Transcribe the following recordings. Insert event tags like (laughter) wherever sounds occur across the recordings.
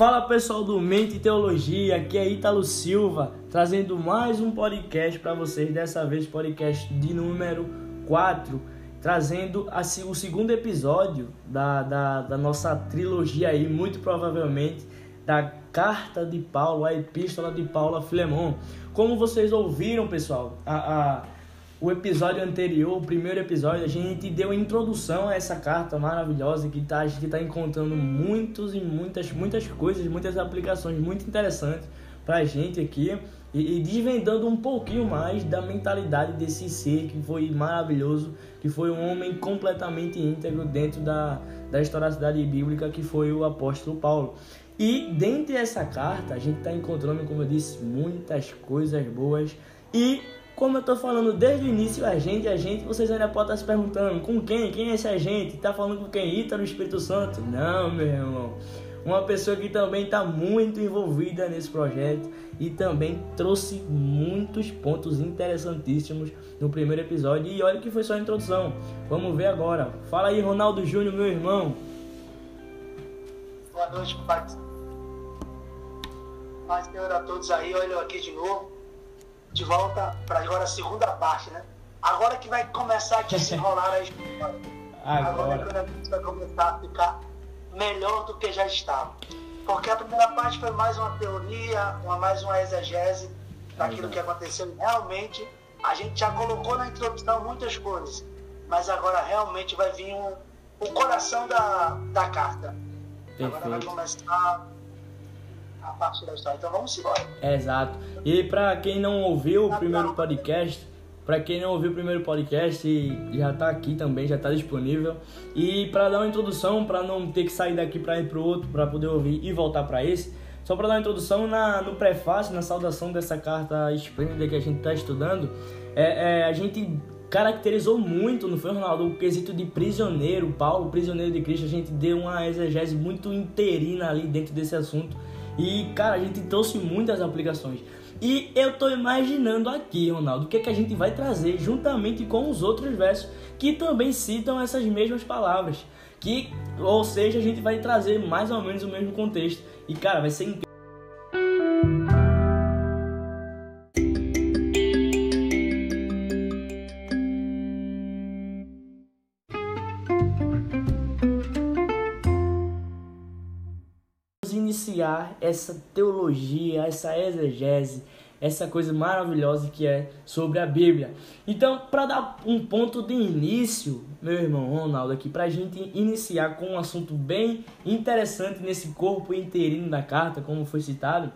Fala pessoal do Mente Teologia, aqui é Ítalo Silva, trazendo mais um podcast para vocês, dessa vez podcast de número 4, trazendo assim, o segundo episódio da, da, da nossa trilogia aí, muito provavelmente, da carta de Paulo, a epístola de Paulo a Filemon. Como vocês ouviram, pessoal, a, a o episódio anterior, o primeiro episódio, a gente deu introdução a essa carta maravilhosa que tá, a gente está encontrando muitos e muitas, muitas coisas, muitas aplicações muito interessantes para a gente aqui e, e, desvendando um pouquinho mais da mentalidade desse ser que foi maravilhoso, que foi um homem completamente íntegro dentro da, da historicidade bíblica, que foi o apóstolo Paulo. E dentro dessa carta, a gente está encontrando, como eu disse, muitas coisas boas e como eu tô falando desde o início, a gente, a gente, vocês ainda podem estar se perguntando com quem? Quem é esse agente? Tá falando com quem? Ítalo Espírito Santo? Não, meu irmão. Uma pessoa que também está muito envolvida nesse projeto e também trouxe muitos pontos interessantíssimos no primeiro episódio. E olha que foi só a introdução. Vamos ver agora. Fala aí, Ronaldo Júnior, meu irmão. Boa noite, pai. Paz, Senhor, a todos aí. Olha eu aqui de novo de volta para agora a segunda parte, né? Agora que vai começar a se (laughs) enrolar a história. Agora. agora que a gente vai começar a ficar melhor do que já estava. Porque a primeira parte foi mais uma teoria, uma, mais uma exegese daquilo que aconteceu. E realmente, a gente já colocou na introdução muitas coisas, mas agora realmente vai vir um, o coração da, da carta. Perfeito. Agora vai começar a parte da história. Então vamos embora. Exato. E para quem não ouviu o primeiro podcast, para quem não ouviu o primeiro podcast, já está aqui também, já está disponível. E para dar uma introdução, para não ter que sair daqui para ir para o outro, para poder ouvir e voltar para esse, só para dar uma introdução na, no prefácio, na saudação dessa carta esplêndida que a gente está estudando, é, é, a gente caracterizou muito, não foi, Ronaldo? O quesito de prisioneiro, Paulo, prisioneiro de Cristo, a gente deu uma exegese muito interina ali dentro desse assunto. E, cara, a gente trouxe muitas aplicações. E eu tô imaginando aqui, Ronaldo, o que, é que a gente vai trazer juntamente com os outros versos que também citam essas mesmas palavras. Que, ou seja, a gente vai trazer mais ou menos o mesmo contexto. E, cara, vai ser incrível. Iniciar essa teologia, essa exegese, essa coisa maravilhosa que é sobre a Bíblia. Então, para dar um ponto de início, meu irmão Ronaldo, aqui, para a gente iniciar com um assunto bem interessante nesse corpo interino da carta, como foi citado,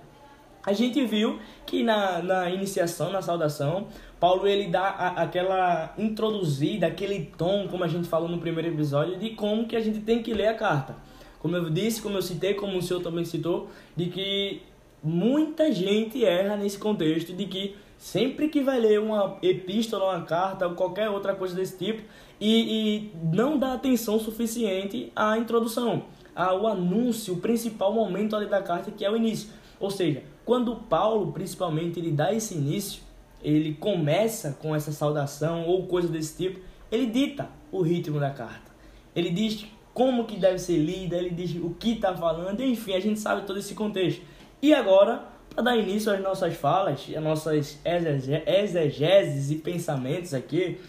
a gente viu que na, na iniciação, na saudação, Paulo ele dá a, aquela introduzida, aquele tom, como a gente falou no primeiro episódio, de como que a gente tem que ler a carta. Como eu disse, como eu citei, como o senhor também citou, de que muita gente erra nesse contexto de que sempre que vai ler uma epístola, uma carta ou qualquer outra coisa desse tipo e, e não dá atenção suficiente à introdução, ao anúncio, o principal momento ali da carta que é o início. Ou seja, quando Paulo, principalmente, ele dá esse início, ele começa com essa saudação ou coisa desse tipo, ele dita o ritmo da carta. Ele diz como que deve ser lida, ele diz o que está falando, enfim, a gente sabe todo esse contexto. E agora, para dar início às nossas falas, às nossas exegeses e pensamentos aqui,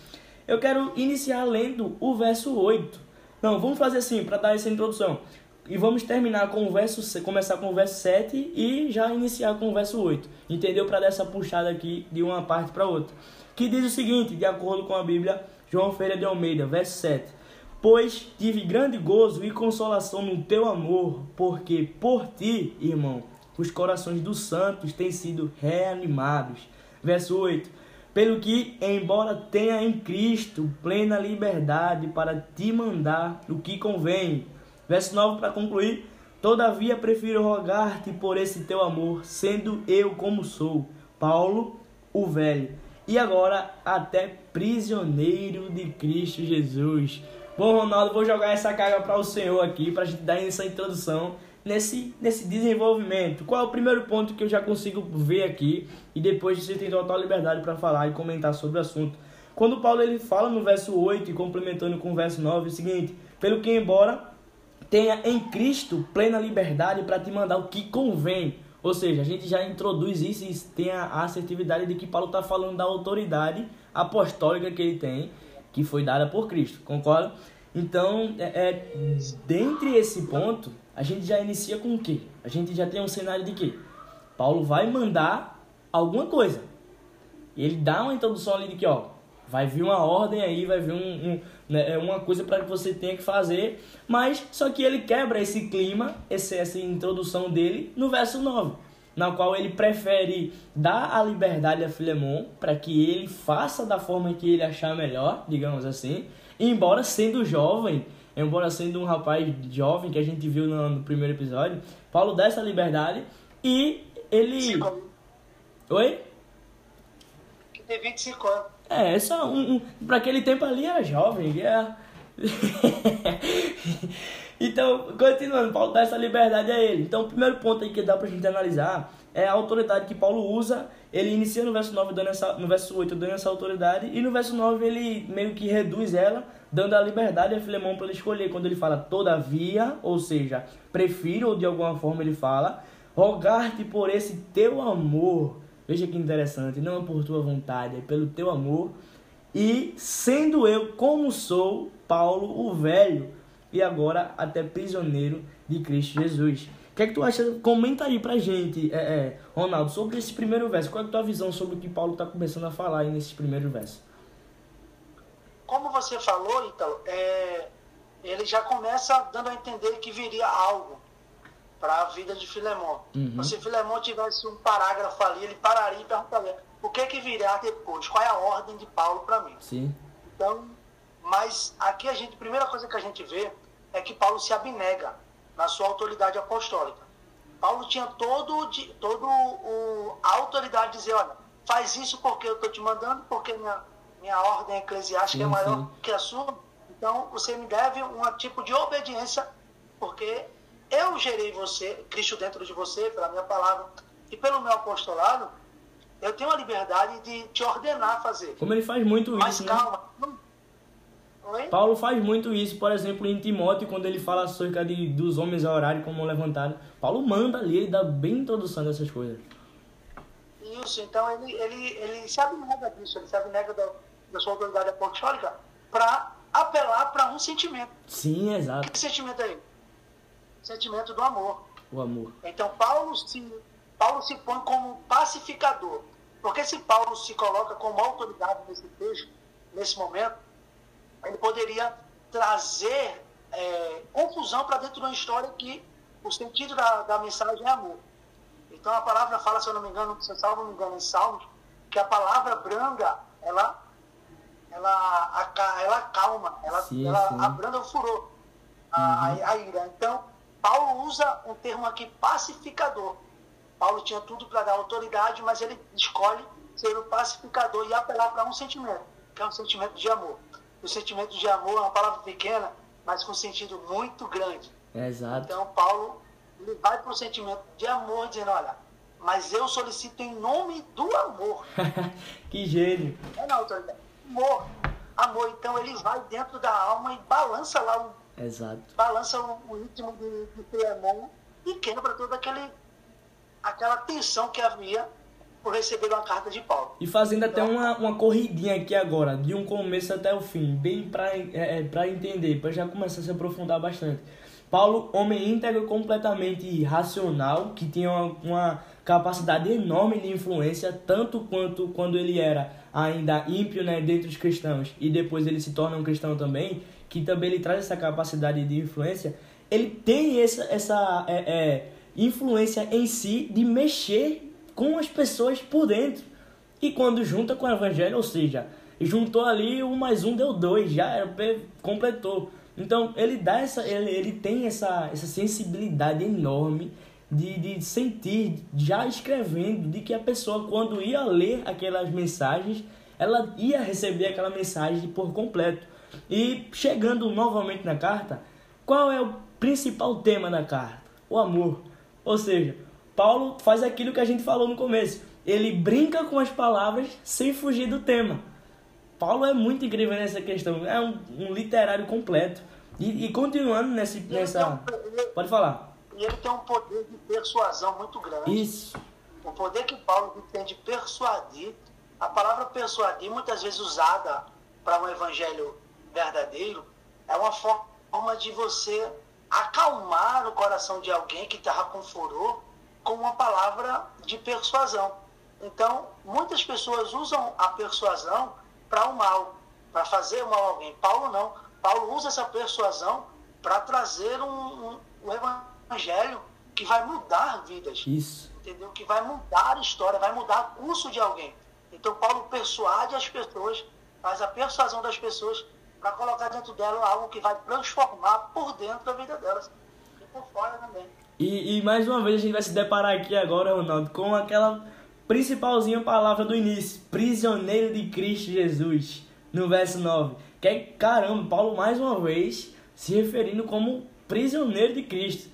eu quero iniciar lendo o verso 8. Não, vamos fazer assim, para dar essa introdução. E vamos terminar com o verso, começar com o verso 7 e já iniciar com o verso 8. Entendeu? Para dar essa puxada aqui de uma parte para outra. Que diz o seguinte, de acordo com a Bíblia, João Feira de Almeida, verso 7. Pois tive grande gozo e consolação no teu amor, porque por ti, irmão, os corações dos santos têm sido reanimados. Verso 8. Pelo que, embora tenha em Cristo plena liberdade para te mandar o que convém. Verso 9 para concluir. Todavia prefiro rogar-te por esse teu amor, sendo eu como sou, Paulo, o velho, e agora até prisioneiro de Cristo Jesus Bom, Ronaldo, vou jogar essa carga para o senhor aqui, para a gente dar essa introdução nesse, nesse desenvolvimento. Qual é o primeiro ponto que eu já consigo ver aqui e depois você tem total liberdade para falar e comentar sobre o assunto. Quando Paulo ele fala no verso 8 e complementando com o verso 9 é o seguinte: Pelo que, embora tenha em Cristo plena liberdade para te mandar o que convém. Ou seja, a gente já introduz isso e tem a assertividade de que Paulo está falando da autoridade apostólica que ele tem, que foi dada por Cristo, concorda? Então, é, é, dentre esse ponto, a gente já inicia com o quê? A gente já tem um cenário de quê? Paulo vai mandar alguma coisa. Ele dá uma introdução ali de que, ó, vai vir uma ordem aí, vai vir um, um né, é uma coisa para que você tenha que fazer, mas só que ele quebra esse clima, esse, essa introdução dele no verso 9, na qual ele prefere dar a liberdade a Filemon para que ele faça da forma que ele achar melhor, digamos assim, embora sendo jovem, embora sendo um rapaz jovem que a gente viu no, no primeiro episódio, Paulo dá essa liberdade e ele. Oi? Que tem 25 anos. É, só um, um para aquele tempo ali era jovem, era... (laughs) então, continuando, Paulo dá essa liberdade a ele. Então, o primeiro ponto aí que dá pra gente analisar é a autoridade que Paulo usa. Ele inicia no verso 9 dando essa, no verso 8 dando essa autoridade e no verso 9 ele meio que reduz ela, dando a liberdade a Filemão para ele escolher quando ele fala todavia, ou seja, prefiro ou de alguma forma ele fala, rogar-te por esse teu amor Veja que interessante, não é por tua vontade, é pelo teu amor. E sendo eu como sou, Paulo o velho, e agora até prisioneiro de Cristo Jesus. O que é que tu acha? Comenta aí pra gente, é, é, Ronaldo, sobre esse primeiro verso. Qual é a tua visão sobre o que Paulo está começando a falar aí nesse primeiro verso? Como você falou, então, é, ele já começa dando a entender que viria algo para a vida de Filemon. Uhum. Se Filemon tivesse um parágrafo ali, ele pararia e perguntaria o que é que virá depois, qual é a ordem de Paulo para mim. Sim. Então, mas aqui a gente, primeira coisa que a gente vê é que Paulo se abnega na sua autoridade apostólica. Paulo tinha todo, todo o, a autoridade de dizer, olha, faz isso porque eu estou te mandando, porque minha, minha ordem eclesiástica é sim, é maior sim. que a sua. Então, você me deve um tipo de obediência, porque eu gerei você, Cristo dentro de você, pela minha palavra, e pelo meu apostolado, eu tenho a liberdade de te ordenar a fazer. Como ele faz muito Mas isso. Mas calma. Né? Oi? Paulo faz muito isso, por exemplo, em Timóteo, quando ele fala acerca de, dos homens a horário como levantado. Paulo manda ali, ele dá bem introdução dessas coisas. Isso, então ele, ele, ele se abnega disso, ele se abnega da, da sua autoridade apostólica para apelar para um sentimento. Sim, exato. Que sentimento é ele? sentimento do amor. O amor. Então Paulo se, Paulo se põe como pacificador. Porque se Paulo se coloca como autoridade nesse texto, nesse momento, ele poderia trazer é, confusão para dentro de uma história que o sentido da, da mensagem é amor. Então a palavra fala, se eu não me engano, se eu não me engano, em Salmos, que a palavra branga, ela, ela, ela acalma, ela, sim, ela sim. abranda o furor, a, uhum. a ira. Então, Paulo usa um termo aqui pacificador. Paulo tinha tudo para dar autoridade, mas ele escolhe ser o pacificador e apelar para um sentimento, que é um sentimento de amor. O sentimento de amor é uma palavra pequena, mas com sentido muito grande. É exato. Então, Paulo ele vai para o sentimento de amor, dizendo: Olha, mas eu solicito em nome do amor. (laughs) que gênio. É na autoridade. Amor. Amor. Então, ele vai dentro da alma e balança lá o Exato. Balança o, o íntimo de, de Filemon e quebra toda aquele, aquela tensão que havia por receber uma carta de Paulo. E fazendo então, até uma, uma corridinha aqui agora, de um começo até o fim, bem para é, é entender, para já começar a se aprofundar bastante. Paulo, homem íntegro, completamente racional, que tinha uma, uma capacidade enorme de influência, tanto quanto quando ele era ainda ímpio né, dentro dos cristãos e depois ele se torna um cristão também, que também ele traz essa capacidade de influência, ele tem essa, essa é, é, influência em si de mexer com as pessoas por dentro. E quando junta com o evangelho, ou seja, juntou ali um mais um deu dois, já completou. Então ele dá essa, ele, ele tem essa, essa sensibilidade enorme de, de sentir, já escrevendo, de que a pessoa quando ia ler aquelas mensagens, ela ia receber aquela mensagem por completo. E chegando novamente na carta, qual é o principal tema da carta? O amor. Ou seja, Paulo faz aquilo que a gente falou no começo. Ele brinca com as palavras sem fugir do tema. Paulo é muito incrível nessa questão. É um, um literário completo. E, e continuando nesse, nessa. Um, Pode falar. E ele tem um poder de persuasão muito grande. Isso. O poder que Paulo tem de persuadir, a palavra persuadir, muitas vezes usada para um evangelho verdadeiro, é uma forma de você acalmar o coração de alguém que estava com furor com uma palavra de persuasão. Então, muitas pessoas usam a persuasão para o mal, para fazer o mal a alguém. Paulo não. Paulo usa essa persuasão para trazer um, um, um, evangelho que vai mudar vidas. Isso. Entendeu? Que vai mudar a história, vai mudar o curso de alguém. Então, Paulo persuade as pessoas, faz a persuasão das pessoas para colocar dentro dela algo que vai transformar por dentro da vida delas e por fora também. E, e mais uma vez a gente vai se deparar aqui agora, Ronaldo, com aquela principalzinha palavra do início: prisioneiro de Cristo Jesus, no verso 9. Que é, caramba, Paulo mais uma vez se referindo como prisioneiro de Cristo.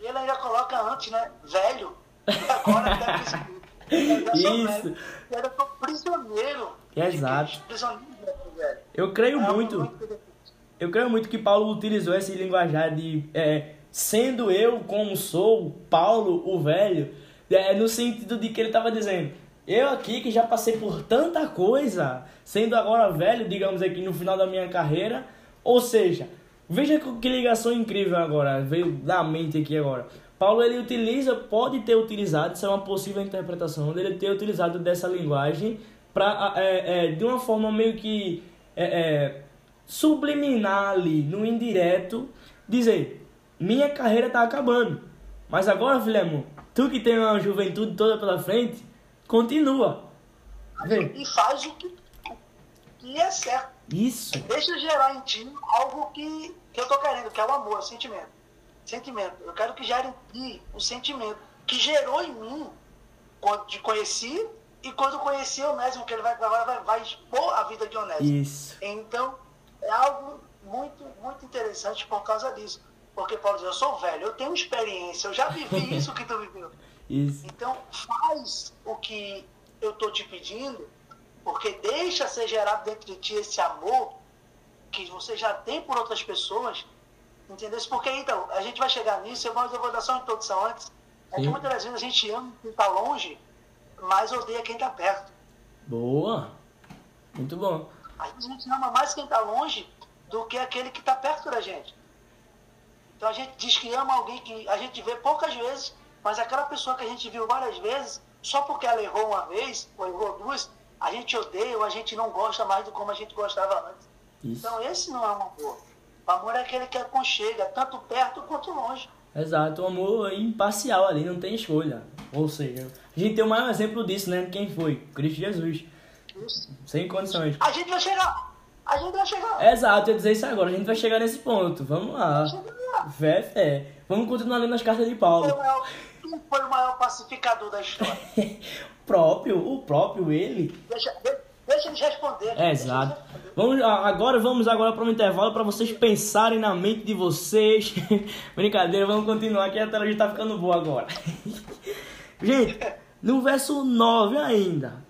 E ele ainda coloca antes, né? Velho. Agora até (laughs) Isso. Era prisioneiro. Exato. Eu creio é muito. Eu creio muito que Paulo utilizou esse linguajar de é, sendo eu como sou, Paulo o velho, é, no sentido de que ele estava dizendo, eu aqui que já passei por tanta coisa, sendo agora velho, digamos aqui, no final da minha carreira. Ou seja, veja que ligação incrível agora, veio da mente aqui agora. Paulo ele utiliza, pode ter utilizado, isso é uma possível interpretação, ele ter utilizado dessa linguagem para é, é, de uma forma meio que é, é, subliminar ali, no indireto, dizer: minha carreira está acabando, mas agora, Filemon, tu que tem uma juventude toda pela frente, Continua. Vê. E faz o que, que é certo. Isso. Deixa gerar em ti algo que, que eu tô querendo, que é o amor, o sentimento. Sentimento. Eu quero que gere em ti o sentimento que gerou em mim quando te conheci e quando conheci o Onésimo, que ele vai, vai, vai expor a vida de Onésimo. Isso. Então, é algo muito, muito interessante por causa disso. Porque Paulo diz, eu sou velho, eu tenho experiência, eu já vivi (laughs) isso que tu viveu. Isso. Então, faz o que eu estou te pedindo, porque deixa ser gerado dentro de ti esse amor que você já tem por outras pessoas, entendeu? Porque então, a gente vai chegar nisso, eu vou, eu vou dar só uma introdução antes. É que muitas vezes a gente ama quem está longe, mas odeia quem está perto. Boa! Muito bom. A gente ama mais quem está longe do que aquele que está perto da gente. Então a gente diz que ama alguém que a gente vê poucas vezes, mas aquela pessoa que a gente viu várias vezes, só porque ela errou uma vez, ou errou duas, a gente odeia ou a gente não gosta mais do como a gente gostava antes. Isso. Então esse não é um amor. O amor é aquele que aconchega, tanto perto quanto longe. Exato, o amor é imparcial ali, não tem escolha. Ou seja, a gente tem o maior exemplo disso, né? Quem foi? Cristo Jesus. Isso. Sem condições. A gente vai chegar. A gente vai chegar. Exato, eu ia dizer isso agora. A gente vai chegar nesse ponto. Vamos lá. Fé, fé. Vamos continuar lendo as cartas de Paulo quem foi o maior pacificador da história? o (laughs) próprio, o próprio ele. Deixa, deixa eles responder. É, exato. Vamos, agora vamos agora para um intervalo para vocês pensarem na mente de vocês. (laughs) Brincadeira, vamos continuar que a tela já tá ficando boa agora. (laughs) Gente, no verso 9 ainda,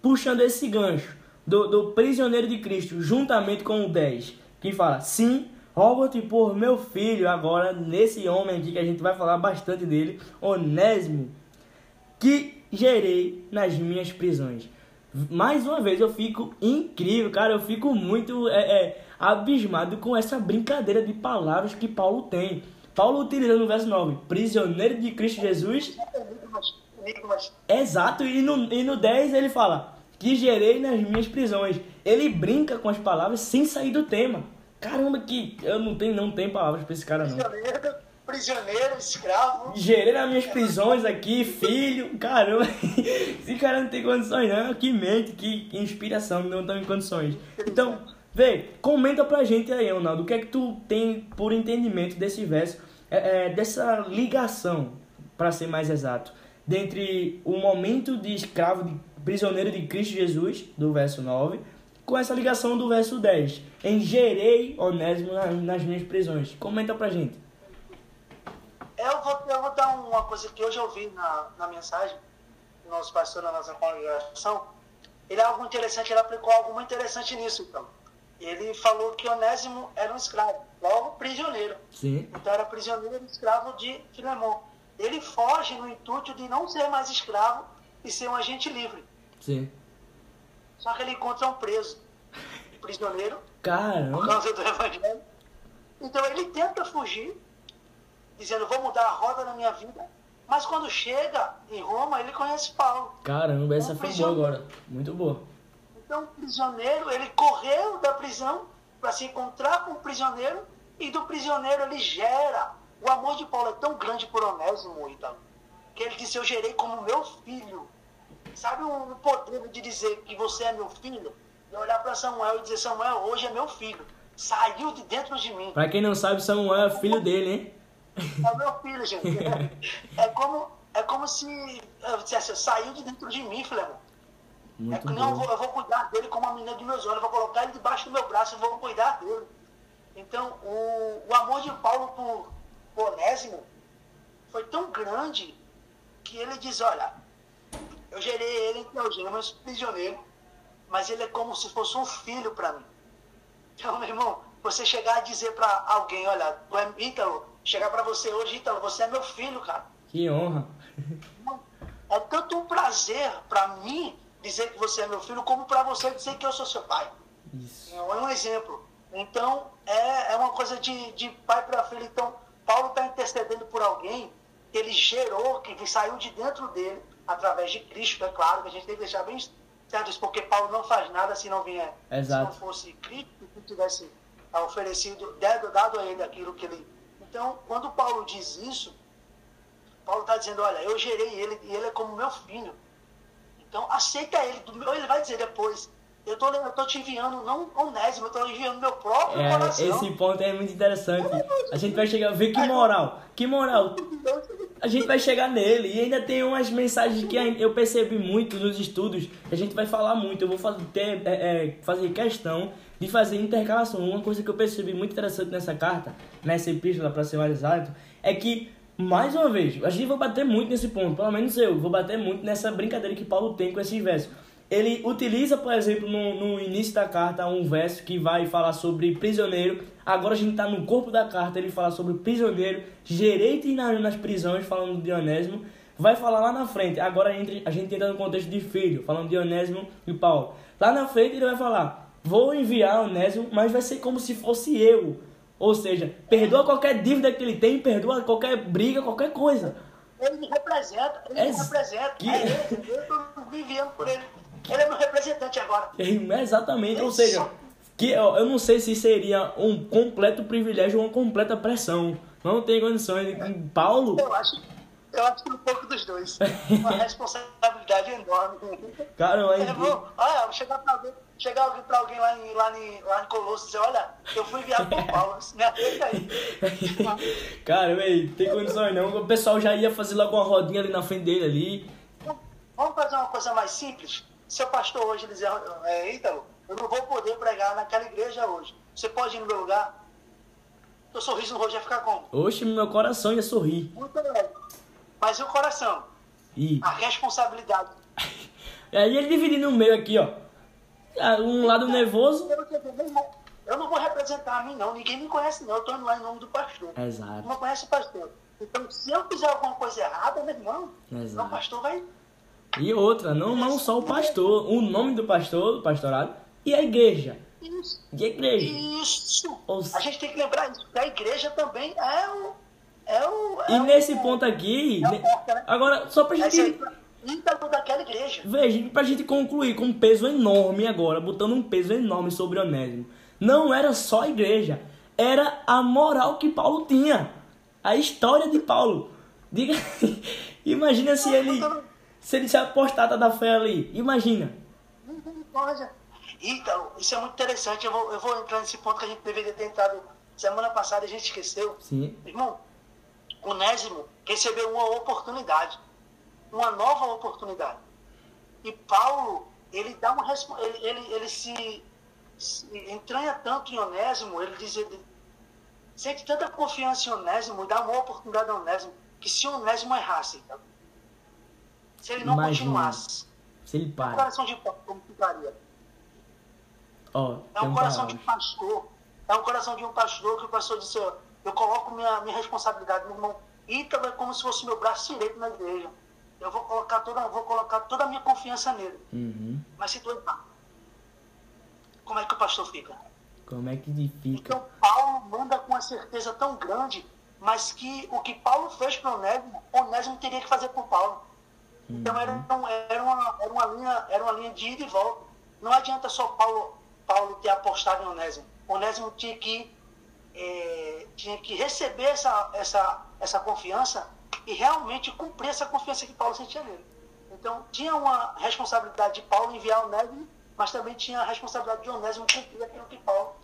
puxando esse gancho do, do prisioneiro de Cristo, juntamente com o 10, que fala: Sim, Rogo-te por meu filho, agora, nesse homem aqui que a gente vai falar bastante dele, Onésimo, que gerei nas minhas prisões. Mais uma vez eu fico incrível, cara, eu fico muito é, é, abismado com essa brincadeira de palavras que Paulo tem. Paulo utiliza no verso 9, prisioneiro de Cristo Jesus. Exato, e no, e no 10 ele fala, que gerei nas minhas prisões. Ele brinca com as palavras sem sair do tema. Caramba, que eu não tenho, não tenho palavras pra esse cara, não. Prisioneiro, prisioneiro escravo. Gerei nas minhas prisões aqui, filho. Caramba, (laughs) esse cara não tem condições, não. Que mente, que, inspiração, não estão em condições. Então, vê, comenta pra gente aí, Ronaldo, o que é que tu tem por entendimento desse verso, é, é, dessa ligação, para ser mais exato, dentre o momento de escravo, de prisioneiro de Cristo Jesus, do verso 9 com essa ligação do verso 10. Engerei Onésimo nas minhas prisões. Comenta pra gente. Eu vou, eu vou dar uma coisa que hoje eu ouvi na, na mensagem do nosso pastor na nossa congregação. Ele é algo interessante, ele aplicou algo muito interessante nisso, então. ele falou que Onésimo era um escravo, logo prisioneiro. Sim. Então era prisioneiro escravo de Filemão. Ele foge no intuito de não ser mais escravo e ser um agente livre. Sim. Só que ele encontra um preso, prisioneiro, Caramba. por causa do evangelho. Então ele tenta fugir, dizendo, vou mudar a roda na minha vida. Mas quando chega em Roma, ele conhece Paulo. Caramba, essa foi boa agora. Muito boa. Então, o prisioneiro, ele correu da prisão para se encontrar com o prisioneiro, e do prisioneiro ele gera. O amor de Paulo é tão grande por Onésimo, Ítalo, que ele disse: Eu gerei como meu filho. Sabe o poder de dizer que você é meu filho? E olhar para Samuel e dizer: Samuel, hoje é meu filho. Saiu de dentro de mim. Para quem não sabe, Samuel é filho dele, hein? É meu filho, gente. É como, é como se eu dissesse: Saiu de dentro de mim, Filemão. Muito é que não, eu vou, eu vou, cuidar dele como a menina dos meus olhos, eu vou colocar ele debaixo do meu braço e vou cuidar dele. Então, o, o amor de Paulo por, por Onésimo foi tão grande que ele diz, olha, eu gerei ele em algemas, prisioneiro, mas ele é como se fosse um filho para mim. Então, meu irmão, você chegar a dizer para alguém, olha, tu é Ítalo, chegar para você hoje, Ítalo, você é meu filho, cara. Que honra. É tanto um prazer para mim dizer que você é meu filho, como para você dizer que eu sou seu pai. Isso. É um exemplo. Então, é, é uma coisa de, de pai para filho. Então, Paulo está intercedendo por alguém que ele gerou, que saiu de dentro dele, através de Cristo, é claro, que a gente tem que deixar bem certo isso, porque Paulo não faz nada se não vier, Exato. se não fosse Cristo que tivesse oferecido, dado, dado a ele aquilo que ele. Então, quando Paulo diz isso, Paulo está dizendo, olha, eu gerei ele e ele é como meu filho. Então, aceita ele. Ele vai dizer depois. Eu tô, eu tô te enviando não onésimo, eu tô enviando meu próprio é, coração. Esse ponto é muito interessante. A gente vai chegar, ver que moral. Que moral. A gente vai chegar nele. E ainda tem umas mensagens que eu percebi muito nos estudos. A gente vai falar muito. Eu vou fazer, ter, é, é, fazer questão de fazer intercalação. Uma coisa que eu percebi muito interessante nessa carta, nessa epístola, para ser mais exato, é que mais uma vez, a gente vai bater muito nesse ponto, pelo menos eu, vou bater muito nessa brincadeira que Paulo tem com esse verso. Ele utiliza, por exemplo, no, no início da carta, um verso que vai falar sobre prisioneiro. Agora a gente está no corpo da carta, ele fala sobre prisioneiro, gerente nas, nas prisões, falando de Onésimo. Vai falar lá na frente, agora a gente, a gente entra no contexto de filho, falando de Onésimo e Paulo. Lá na frente ele vai falar, vou enviar Onésimo, mas vai ser como se fosse eu ou seja, perdoa qualquer dívida que ele tem, perdoa qualquer briga, qualquer coisa. Ele me representa, ele é, me representa. Que... É ele, eu estou vivendo por ele. Ele é meu representante agora. Exatamente, ele ou seja, só... que eu, eu não sei se seria um completo privilégio ou uma completa pressão. Não tem condições. Paulo. Eu acho, eu acho que um pouco dos dois. (laughs) Uma responsabilidade enorme. Cara, aí. É, olha, chegar pra ver chegar alguém pra alguém lá em, lá em, lá em Colosso e dizer, olha, eu fui enviado por Paulo, me atende aí. (laughs) Cara, véi, tem condições não. O pessoal já ia fazer logo uma rodinha ali na frente dele ali. Vamos fazer uma coisa mais simples? Seu pastor hoje dizer, é, Ítalo, eu não vou poder pregar naquela igreja hoje. Você pode ir no meu lugar? Teu sorriso no rosto ia ficar como? Oxe, meu coração ia sorrir. Muito bem. Mas e o coração? Ih. A responsabilidade. (laughs) Aí ele dividindo no meio aqui, ó. Ah, um lado nervoso. Eu não vou representar a mim, não. Ninguém me conhece, não. Eu estou indo lá em nome do pastor. Exato. Não conhece o pastor. Então, se eu fizer alguma coisa errada, meu irmão, Exato. o pastor vai. E outra, não, não só o pastor, o nome do pastor, do pastorado, e a igreja. Isso. E a igreja. Isso. A gente tem que lembrar isso, que a igreja também é o. É o é e o, nesse ponto aqui, é porta, né? agora, só pra gente íntimo daquela igreja. Veja, pra gente concluir com um peso enorme agora, botando um peso enorme sobre Onésimo. Não era só a igreja, era a moral que Paulo tinha. A história de Paulo. Diga, (laughs) imagina se ele se ele se apostata da fé ali. Imagina. Então, isso é muito interessante. Eu vou, eu vou entrar nesse ponto que a gente deveria ter entrado semana passada, a gente esqueceu. Sim. Irmão, Onésimo recebeu uma oportunidade uma nova oportunidade. E Paulo, ele dá uma ele, ele, ele se, se entranha tanto em Onésimo, ele diz, ele sente tanta confiança em Onésimo e dá uma oportunidade a Onésimo, que se Onésimo errasse, então, se ele não Imagina, continuasse, se ele para. o coração de Paulo como ficaria? Oh, é um coração de um pastor. É um coração de um pastor que o pastor disse, eu coloco minha, minha responsabilidade, meu irmão. Ítalo é como se fosse meu braço direito na igreja. Eu vou colocar toda, vou colocar toda a minha confiança nele. Uhum. Mas se tu entrar, como é que o pastor fica? Como é que ele fica? Então Paulo manda com uma certeza tão grande, mas que o que Paulo fez para Onésimo, Onésimo teria que fazer por Paulo. Então era, Uhum. era, uma, era, uma linha, era uma linha de ida e volta. Não adianta só Paulo, Paulo ter apostado em Onésimo. Onésimo tinha que, é, tinha que receber essa, essa, essa confiança e realmente cumprir essa confiança que Paulo sentia nele. Então tinha uma responsabilidade de Paulo enviar Onésimo, mas também tinha a responsabilidade de Onésimo cumprir aquilo que Paulo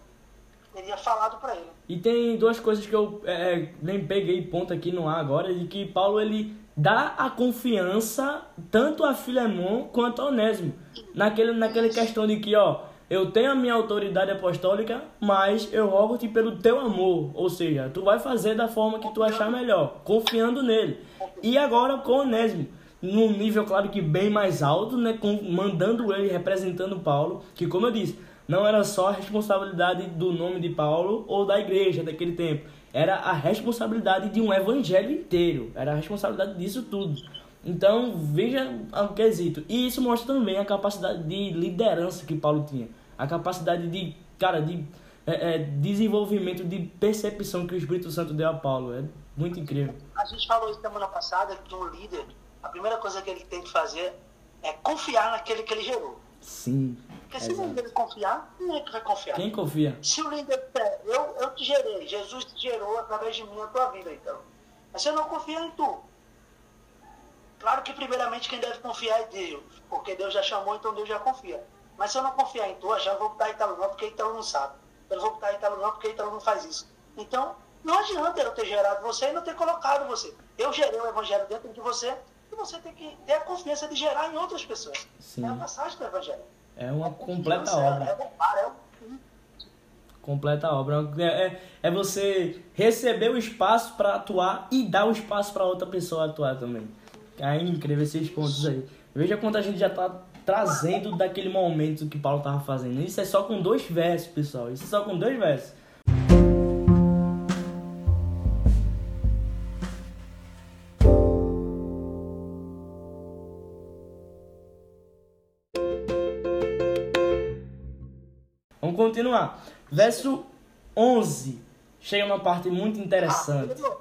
teria falado para ele. E tem duas coisas que eu é, nem peguei ponto aqui no ar agora, de que Paulo ele dá a confiança tanto a Filemon quanto a Onésimo. Naquele, naquela questão de que, ó, eu tenho a minha autoridade apostólica, mas eu rogo-te pelo teu amor. Ou seja, tu vai fazer da forma que tu achar melhor, confiando nele. E agora com Onésimo, num nível, claro que bem mais alto, né, com, mandando ele, representando Paulo, que como eu disse, não era só a responsabilidade do nome de Paulo ou da igreja daquele tempo. Era a responsabilidade de um evangelho inteiro. Era a responsabilidade disso tudo. Então, veja o quesito. E isso mostra também a capacidade de liderança que Paulo tinha. A capacidade de, cara, de é, é, desenvolvimento de percepção que o Espírito Santo deu a Paulo. É muito incrível. A gente falou isso semana passada que um líder, a primeira coisa que ele tem que fazer é confiar naquele que ele gerou. Sim. Porque se o líder confiar, que vai confiar? Quem confia? Se o líder disser, eu, eu te gerei, Jesus te gerou através de mim a tua vida, então. Mas você não confia em tu. Claro que primeiramente quem deve confiar é Deus, porque Deus já chamou, então Deus já confia. Mas se eu não confiar em tu, eu já vou botar Italo não, porque Italo não sabe. Eu vou botar Italo não, porque Italo não faz isso. Então, não adianta eu ter gerado você e não ter colocado você. Eu gerei o evangelho dentro de você e você tem que ter a confiança de gerar em outras pessoas. Sim. É a passagem do evangelho. É uma completa obra. Completa obra. É, é, é você receber o espaço para atuar e dar o espaço para outra pessoa atuar também. É incrível esses pontos aí. Veja quanto a gente já tá trazendo daquele momento que Paulo tava fazendo. Isso é só com dois versos, pessoal. Isso é só com dois versos. Continuar. Verso 11. Chega numa parte muito interessante. Não?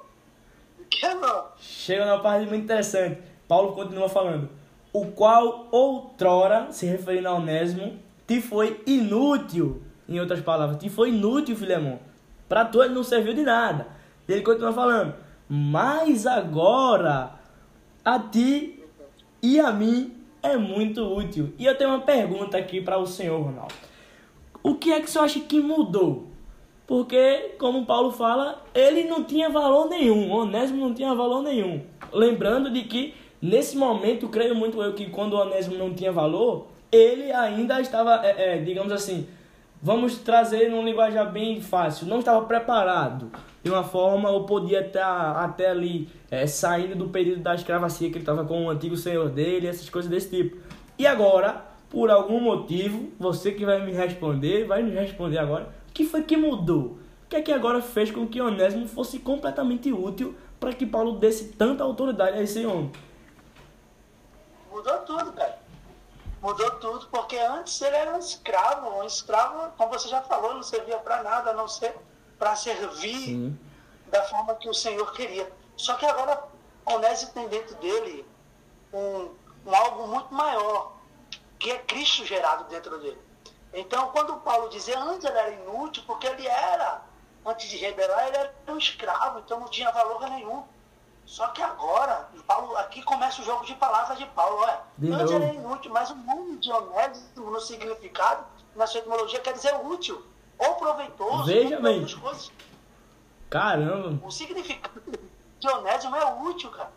Chega numa parte muito interessante. Paulo continua falando. O qual outrora, se referindo a Onésimo, te foi inútil. Em outras palavras, te foi inútil, Filemão. Para tu ele não serviu de nada. Ele continua falando. Mas agora, a ti e a mim é muito útil. E eu tenho uma pergunta aqui para o senhor, Ronaldo. O que é que você acha que mudou? Porque, como Paulo fala, ele não tinha valor nenhum. Onésimo não tinha valor nenhum. Lembrando de que, nesse momento, creio muito eu que quando o Onésimo não tinha valor, ele ainda estava, é, é, digamos assim, vamos trazer num linguajar bem fácil, não estava preparado de uma forma ou podia estar até ali é, saindo do período da escravacia que ele estava com o antigo senhor dele, essas coisas desse tipo. E agora, por algum motivo, você que vai me responder, vai me responder agora, o que foi que mudou? O que é que agora fez com que Onésimo fosse completamente útil para que Paulo desse tanta autoridade a esse homem? Mudou tudo, cara. Mudou tudo, porque antes ele era um escravo. Um escravo, como você já falou, não servia para nada, a não ser para servir Sim. da forma que o Senhor queria. Só que agora Onésimo tem dentro dele um, um algo muito maior, que é Cristo gerado dentro dele. Então, quando Paulo dizia antes ele era inútil, porque ele era, antes de rebelar, ele era um escravo, então não tinha valor nenhum. Só que agora, Paulo, aqui começa o jogo de palavras de Paulo. Olha, De antes novo. ele era inútil, mas o nome de Onésimo no significado, na sua etimologia, quer dizer útil, ou proveitoso, Veja ou bem. coisas. Caramba! O significado de Onésimo é útil, cara.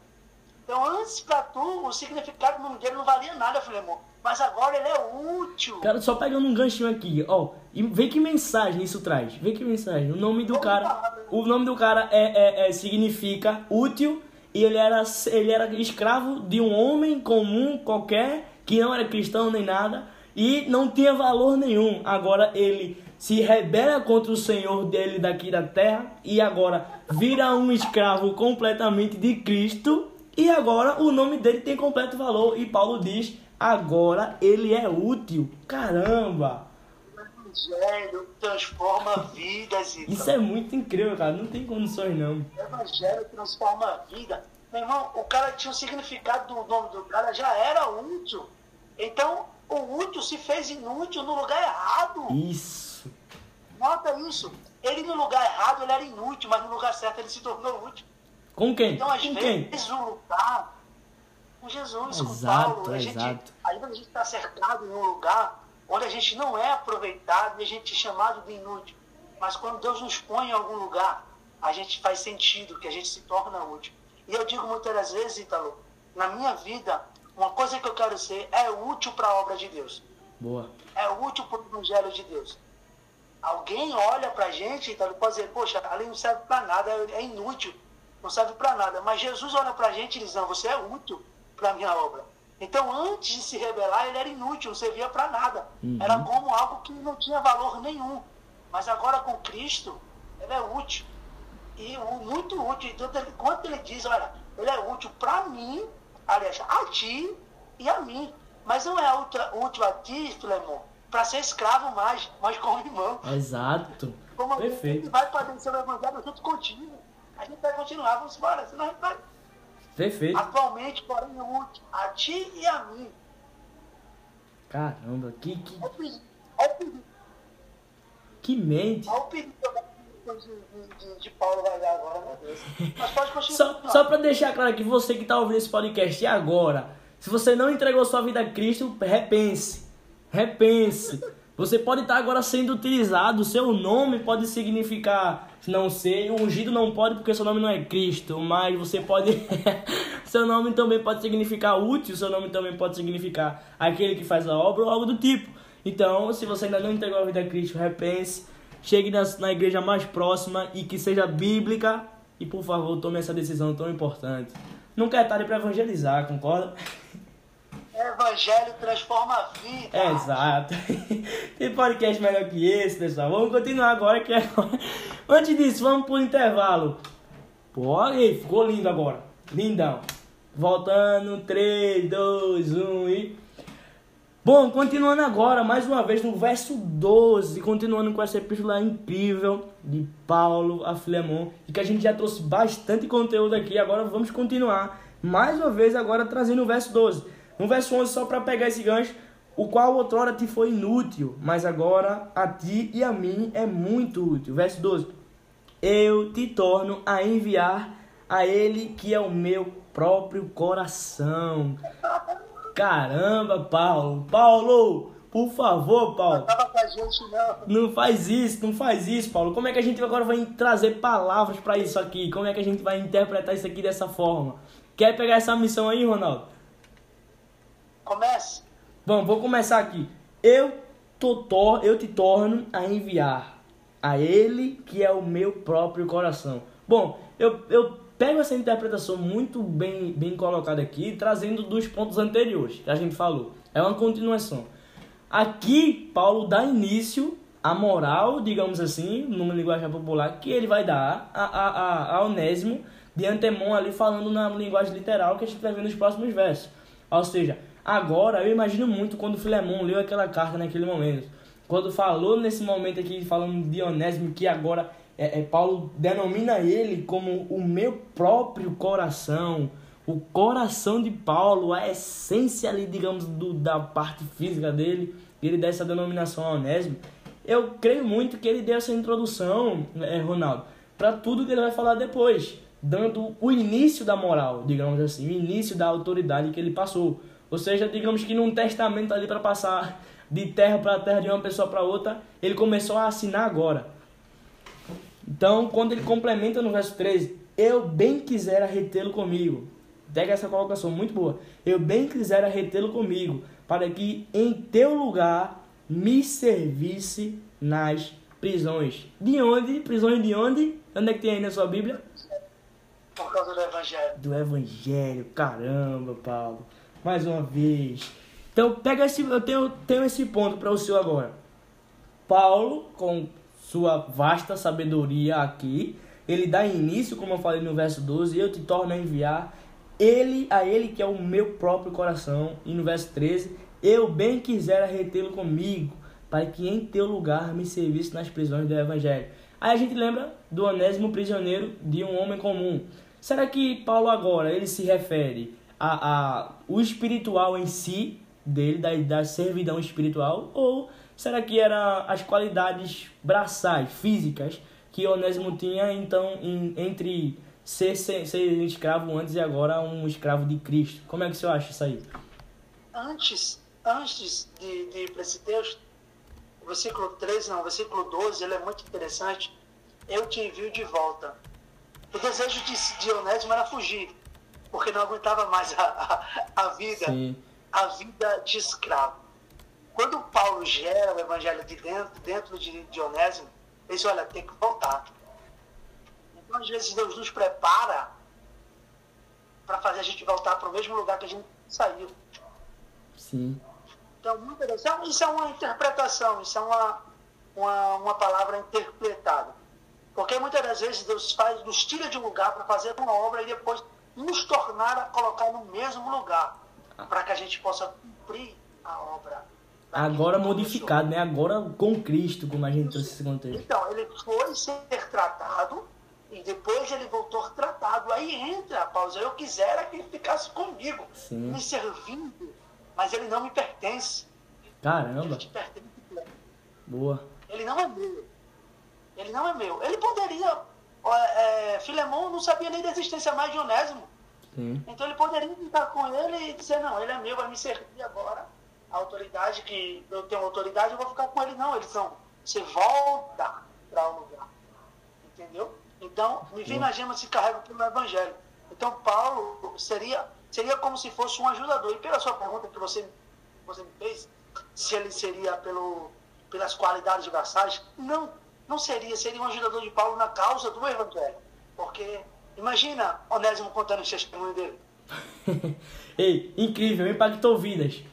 Então, antes pra tu, o significado do nome dele não valia nada, Filemon. Mas agora ele é útil. Cara, só pegando um ganchinho aqui, ó. E vê que mensagem isso traz. Vê que mensagem. O nome do cara. O nome do cara é, é- é- significa útil. E ele era, ele era escravo de um homem comum qualquer, que não era cristão nem nada. e não tinha valor nenhum. Agora ele se rebela contra o Senhor dele daqui da terra e agora vira um escravo completamente de Cristo e agora o nome dele tem completo valor e Paulo diz: agora ele é útil. Caramba! O evangelho transforma vidas. Então. Isso é muito incrível, cara. Não tem condições, não. O evangelho transforma a vida. Meu irmão, o cara tinha o significado do nome do cara, já era útil. Então, o útil se fez inútil no lugar errado. Isso. Nota isso. Ele no lugar errado ele era inútil, mas no lugar certo ele se tornou útil. Com quem? Então, às com vezes, quem? o lugar com Jesus, exato, com Paulo. A gente, exato. Aí a gente está cercado em um lugar onde a gente não é aproveitado e a gente é chamado de inútil. Mas quando Deus nos põe em algum lugar, a gente faz sentido, que a gente se torna útil. E eu digo muitas vezes, Ítalo, na minha vida, uma coisa que eu quero ser é útil para a obra de Deus. Boa. É útil para o Evangelho de Deus. Alguém olha para a gente, então pode dizer, poxa, ali não serve para nada, é inútil, não serve para nada. Mas Jesus olha para a gente e diz, não, você é útil para a minha obra. Então, antes de se rebelar, ele era inútil, não servia para nada. Uhum. Era como algo que não tinha valor nenhum. Mas agora com Cristo, ele é útil. E muito útil. Então, quando ele diz, olha, ele é útil para mim aliás, a ti e a mim. Mas não é útil a ti, Filemon, para ser escravo mais, mas como irmão. Exato. Como Perfeito. Gente vai padecer o evangelho junto contigo. A gente vai continuar, vamos embora, senão a gente vai. Perfeito. Atualmente, porém, é útil a ti e a mim. Caramba, que. que... Olha o perigo. Olha o perigo. Que mente. Olha o perigo de, de, de, Paulo vai dar agora, meu Deus. Mas pode continuar. Só, só para deixar claro que você que está ouvindo esse podcast agora, se você não entregou sua vida a Cristo, repense. Repense. Você pode estar agora sendo utilizado, seu nome pode significar, não sei, ungido não pode porque seu nome não é Cristo, mas você pode. (laughs) seu nome também pode significar útil, seu nome também pode significar aquele que faz a obra ou algo do tipo. Então, se você ainda não entregou a vida a Cristo, repense chegue na, na igreja mais próxima e que seja bíblica. E por favor, tome essa decisão tão importante. Nunca é tarde para evangelizar, concorda? Evangelho transforma a vida. É, exato. (laughs) Tem podcast melhor que esse, pessoal. Vamos continuar agora que agora... (laughs) Antes disso, vamos pro intervalo. Pô, aí, ficou lindo agora. Lindão. Voltando, 3, 2, 1 e. Bom, continuando agora, mais uma vez no verso 12, continuando com essa epístola incrível de Paulo a Filemon, e que a gente já trouxe bastante conteúdo aqui, agora vamos continuar, mais uma vez agora trazendo o verso 12. No verso 11, só para pegar esse gancho, o qual outrora te foi inútil, mas agora a ti e a mim é muito útil. Verso 12. Eu te torno a enviar a ele que é o meu próprio coração. Caramba, Paulo. Paulo, por favor, Paulo. Não. não faz isso, não faz isso, Paulo. Como é que a gente agora vai trazer palavras para isso aqui? Como é que a gente vai interpretar isso aqui dessa forma? Quer pegar essa missão aí, Ronaldo? Comece. Bom, vou começar aqui. Eu, eu te torno a enviar a ele que é o meu próprio coração. Bom, eu, eu pego essa interpretação muito bem, bem colocada aqui, trazendo dos pontos anteriores que a gente falou. É uma continuação. Aqui, Paulo dá início à moral, digamos assim, numa linguagem popular, que ele vai dar a, a, a, a Onésimo de antemão ali falando na linguagem literal que a gente vai ver nos próximos versos. Ou seja, agora eu imagino muito quando Filemão leu aquela carta naquele momento. Quando falou nesse momento aqui, falando de Onésimo, que agora é, é, Paulo denomina ele como o meu próprio coração, o coração de Paulo, a essência ali, digamos, do, da parte física dele, ele dá essa denominação a Onésimo. Eu creio muito que ele deu essa introdução, é, Ronaldo, para tudo que ele vai falar depois, dando o início da moral, digamos assim, o início da autoridade que ele passou. Ou seja, digamos que num testamento ali para passar de terra para terra, de uma pessoa para outra, ele começou a assinar agora. Então, quando ele complementa no verso 13, eu bem quisera retê-lo comigo. Pega essa colocação muito boa. Eu bem quisera retê-lo comigo, para que em teu lugar me servisse nas prisões. De onde? Prisões de onde? Onde é que tem aí na sua Bíblia? Por causa do Evangelho. Do Evangelho, caramba, Paulo. Mais uma vez. Então, pega esse, eu tenho, tenho esse ponto para o senhor agora. Paulo, com sua vasta sabedoria aqui, ele dá início, como eu falei no verso 12, eu te torno a enviar ele a ele que é o meu próprio coração. E no verso 13, eu bem quisera retê-lo comigo, para que em teu lugar me servisse nas prisões do evangelho. Aí a gente lembra do onésimo prisioneiro de um homem comum. Será que Paulo agora ele se refere a, a o espiritual em si dele, da, da servidão espiritual, ou será que era as qualidades braçais, físicas que Onésimo tinha então em, entre ser, ser, ser escravo antes e agora um escravo de Cristo? Como é que você acha isso aí? Antes, antes de, de ir para esse texto, versículo 13, não, versículo 12, ele é muito interessante. Eu te envio de volta. O desejo de, de Onésimo era fugir, porque não aguentava mais a, a, a vida, Sim. a vida de escravo. Quando Paulo gera o evangelho de dentro, dentro de, Onésimo, ele diz, olha, tem que voltar. Então, às vezes, Deus nos prepara para fazer a gente voltar para o mesmo lugar que a gente saiu. Sim. Então, isso é uma interpretação, isso é uma, uma, uma palavra interpretada. Porque muitas das vezes Deus faz, nos tira de um lugar para fazer uma obra e depois nos tornar a colocar no mesmo lugar, para que a gente possa cumprir a obra. Agora modificado, né? Agora com Cristo, como a gente trouxe esse contexto. Então, ele foi ser tratado e depois ele voltou tratado. Aí entra a pausa. Eu quisera que ele ficasse comigo, Sim. me servindo mas ele não me pertence. Caramba. Ele te pertence. Boa. Ele não é meu. Ele não é meu. Ele poderia. É, Filemão não sabia nem da existência mais de Onésimo. Sim. Então ele poderia ficar com ele e dizer, não, ele é meu, vai me servir agora. A autoridade que eu tenho autoridade, eu vou ficar com ele. Não, eles são. Você volta para o lugar. Entendeu? Então, me vem na gema se carrega pelo evangelho. Então Paulo seria seria como se fosse um ajudador. E pela sua pergunta que você, você me fez, se ele seria pelo, pelas qualidades braçais, não, não seria. Seria um ajudador de Paulo na causa do Evangelho. Porque, imagina Onésimo contando o testemunho dele. (laughs) Ei, incrível, impactou vidas.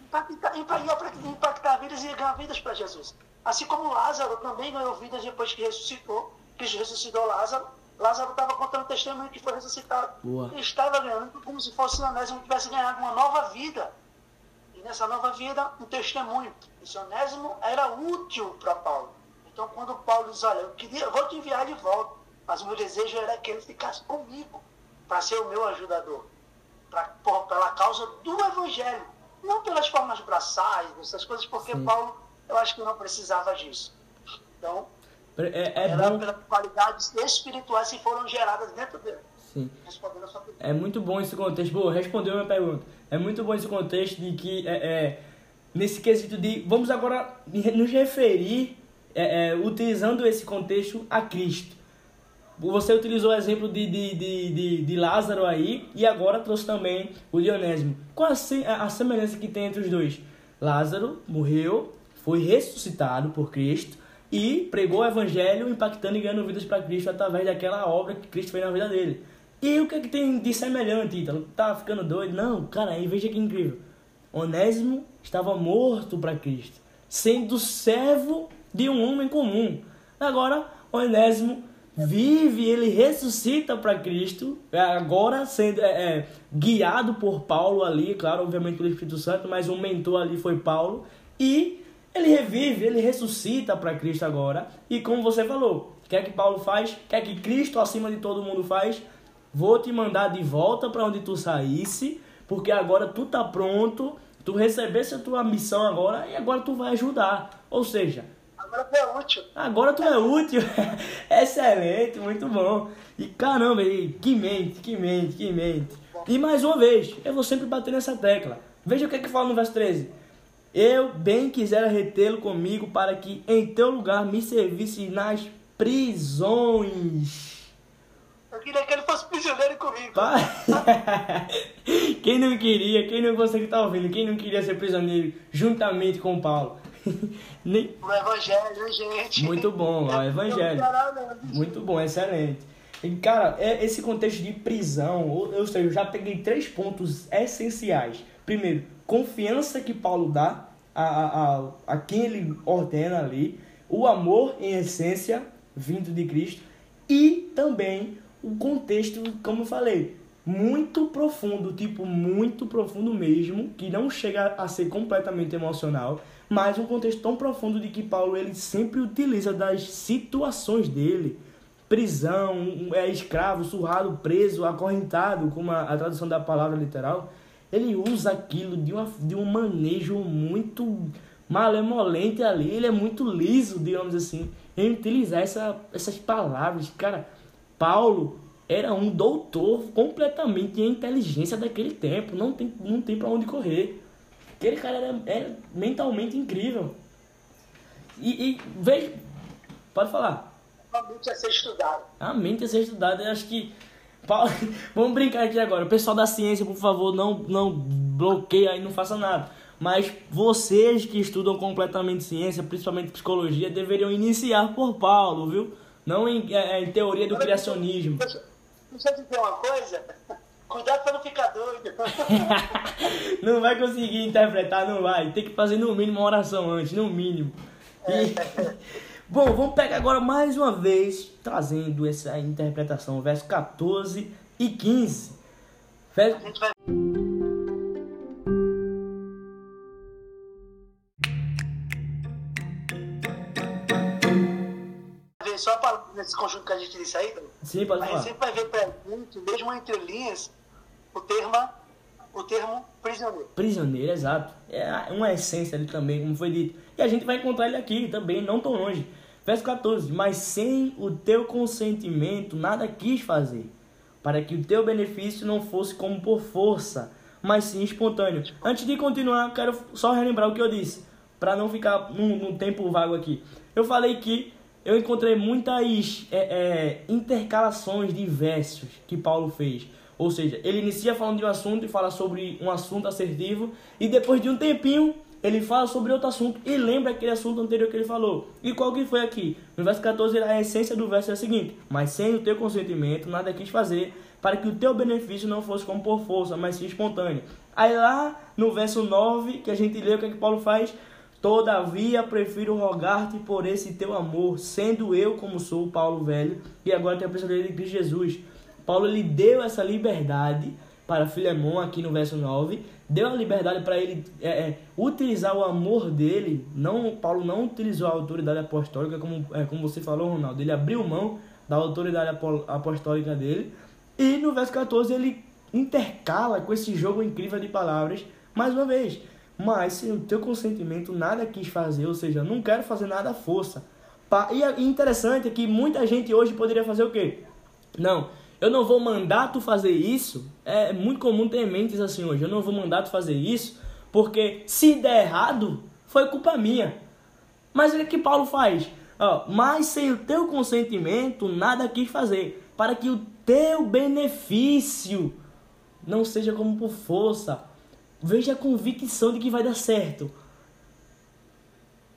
Impactar, impactar, vidas e ganhar vidas para Jesus. Assim como Lázaro também ganhou vidas depois que ressuscitou, que ressuscitou Lázaro Lázaro estava contando testemunho que foi ressuscitado. Boa. Ele estava ganhando como se fosse Onésimo tivesse ganhado uma nova vida. E nessa nova vida, um testemunho. Esse Onésimo era útil para Paulo. Então, quando Paulo diz: Olha, eu, queria, eu vou te enviar de volta, mas o meu desejo era que ele ficasse comigo, para ser o meu ajudador, pra, por, pela causa do Evangelho. Não pelas formas braçais, essas coisas, porque Sim. Paulo, eu acho que não precisava disso. Então, é, é bom... pelas qualidades espirituais que foram geradas dentro dele. Sim. É muito bom esse contexto. Boa, respondeu a minha pergunta. É muito bom esse contexto de que, é, é nesse quesito de. Vamos agora nos referir, é, é, utilizando esse contexto, a Cristo. Você utilizou o exemplo de, de, de, de, de Lázaro aí e agora trouxe também o Dionésimo. Qual a, a semelhança que tem entre os dois? Lázaro morreu, foi ressuscitado por Cristo e pregou o evangelho impactando e ganhando vidas para Cristo através daquela obra que Cristo fez na vida dele. E o que, é que tem de semelhante, Ítalo? Tá ficando doido? Não, cara, aí veja que incrível. Onésimo estava morto para Cristo, sendo servo de um homem comum. Agora, Onésimo vive, ele ressuscita para Cristo, agora sendo é, é, guiado por Paulo ali, claro, obviamente pelo Espírito Santo, mas um mentor ali foi Paulo, e ele revive, ele ressuscita para Cristo agora. E como você falou, quer que Paulo faz? Quer que Cristo acima de todo mundo faz? Vou te mandar de volta para onde tu saísse, porque agora tu tá pronto, tu recebesse a tua missão agora e agora tu vai ajudar. Ou seja, agora tu é útil. Agora tu é útil. (laughs) Excelente, muito bom. E caramba, que mente, que mente, que mente. E mais uma vez, eu vou sempre bater nessa tecla. Veja o que é que fala no verso 13. Eu bem quisera retê-lo comigo para que em teu lugar me servisse nas prisões. Eu queria que ele fosse prisioneiro comigo. (laughs) quem não queria, quem não você que está ouvindo, quem não queria ser prisioneiro juntamente com Paulo? (laughs) O evangelho, gente. Muito bom, o evangelho. Muito bom, excelente. E, cara, é esse contexto de prisão, ou, ou seja, eu já peguei três pontos essenciais primeiro, confiança que Paulo dá a, a, a quem ele ordena ali, o amor em essência vindo de Cristo e também o contexto, como eu falei, muito profundo, tipo muito profundo mesmo, que não chega a ser completamente emocional, mas um contexto tão profundo de que Paulo ele sempre utiliza das situações dele, prisão, é escravo, surrado, preso, acorrentado, como a, a tradução da palavra literal, ele usa aquilo de, uma, de um manejo muito malemolente ali, ele é muito liso, digamos assim, em utilizar essa, essas palavras. Cara, Paulo era um doutor completamente em inteligência daquele tempo, não tem, não tem para onde correr. Aquele cara era, era mentalmente incrível. E, e veja, pode falar. A mente a ser estudada. A mente a ser estudada, eu acho que Paulo, (laughs) vamos brincar aqui agora. O pessoal da ciência, por favor, não, não bloqueie aí, não faça nada. Mas vocês que estudam completamente ciência, principalmente psicologia, deveriam iniciar por Paulo, viu? Não em, é, em teoria do criacionismo. Deixa eu dizer uma coisa. Cuidado pra não ficar doido. (laughs) não vai conseguir interpretar, não vai. Tem que fazer no mínimo uma oração antes, no mínimo. E... É. (laughs) Bom, vamos pegar agora mais uma vez, trazendo essa interpretação, verso 14 e 15. Verso... A gente vai... Só para nesse conjunto que a gente disse aí, Sim, pode a gente sempre vai ver presente, mesmo entre linhas, o termo, o termo prisioneiro. Prisioneiro, exato. É uma essência ali também, como foi dito. E a gente vai encontrar ele aqui também, não tão longe. Verso 14: Mas sem o teu consentimento nada quis fazer, para que o teu benefício não fosse como por força, mas sim espontâneo. Antes de continuar, quero só relembrar o que eu disse, para não ficar num, num, tempo vago aqui. Eu falei que eu encontrei muitas é, é, intercalações de versos que Paulo fez. Ou seja, ele inicia falando de um assunto e fala sobre um assunto assertivo, e depois de um tempinho ele fala sobre outro assunto e lembra aquele assunto anterior que ele falou. E qual que foi aqui? No verso 14, a essência do verso é a seguinte: Mas sem o teu consentimento, nada quis fazer, para que o teu benefício não fosse como por força, mas sim espontâneo. Aí lá no verso 9, que a gente lê o que, é que Paulo faz? Todavia prefiro rogar-te por esse teu amor, sendo eu como sou, Paulo velho, e agora tem a personalidade de Cristo Jesus. Paulo lhe deu essa liberdade para Filemon aqui no verso 9, deu a liberdade para ele é, é, utilizar o amor dele. Não, Paulo não utilizou a autoridade apostólica, como, é, como você falou, Ronaldo. Ele abriu mão da autoridade apostólica dele. E no verso 14 ele intercala com esse jogo incrível de palavras, mais uma vez. Mas sem o teu consentimento nada quis fazer, ou seja, não quero fazer nada à força. E interessante é que muita gente hoje poderia fazer o quê? Não, eu não vou mandar tu fazer isso. É muito comum ter mentes assim hoje. Eu não vou mandar tu fazer isso, porque se der errado, foi culpa minha. Mas o que Paulo faz? Ó, mas sem o teu consentimento, nada quis fazer, para que o teu benefício não seja como por força. Veja a convicção de que vai dar certo.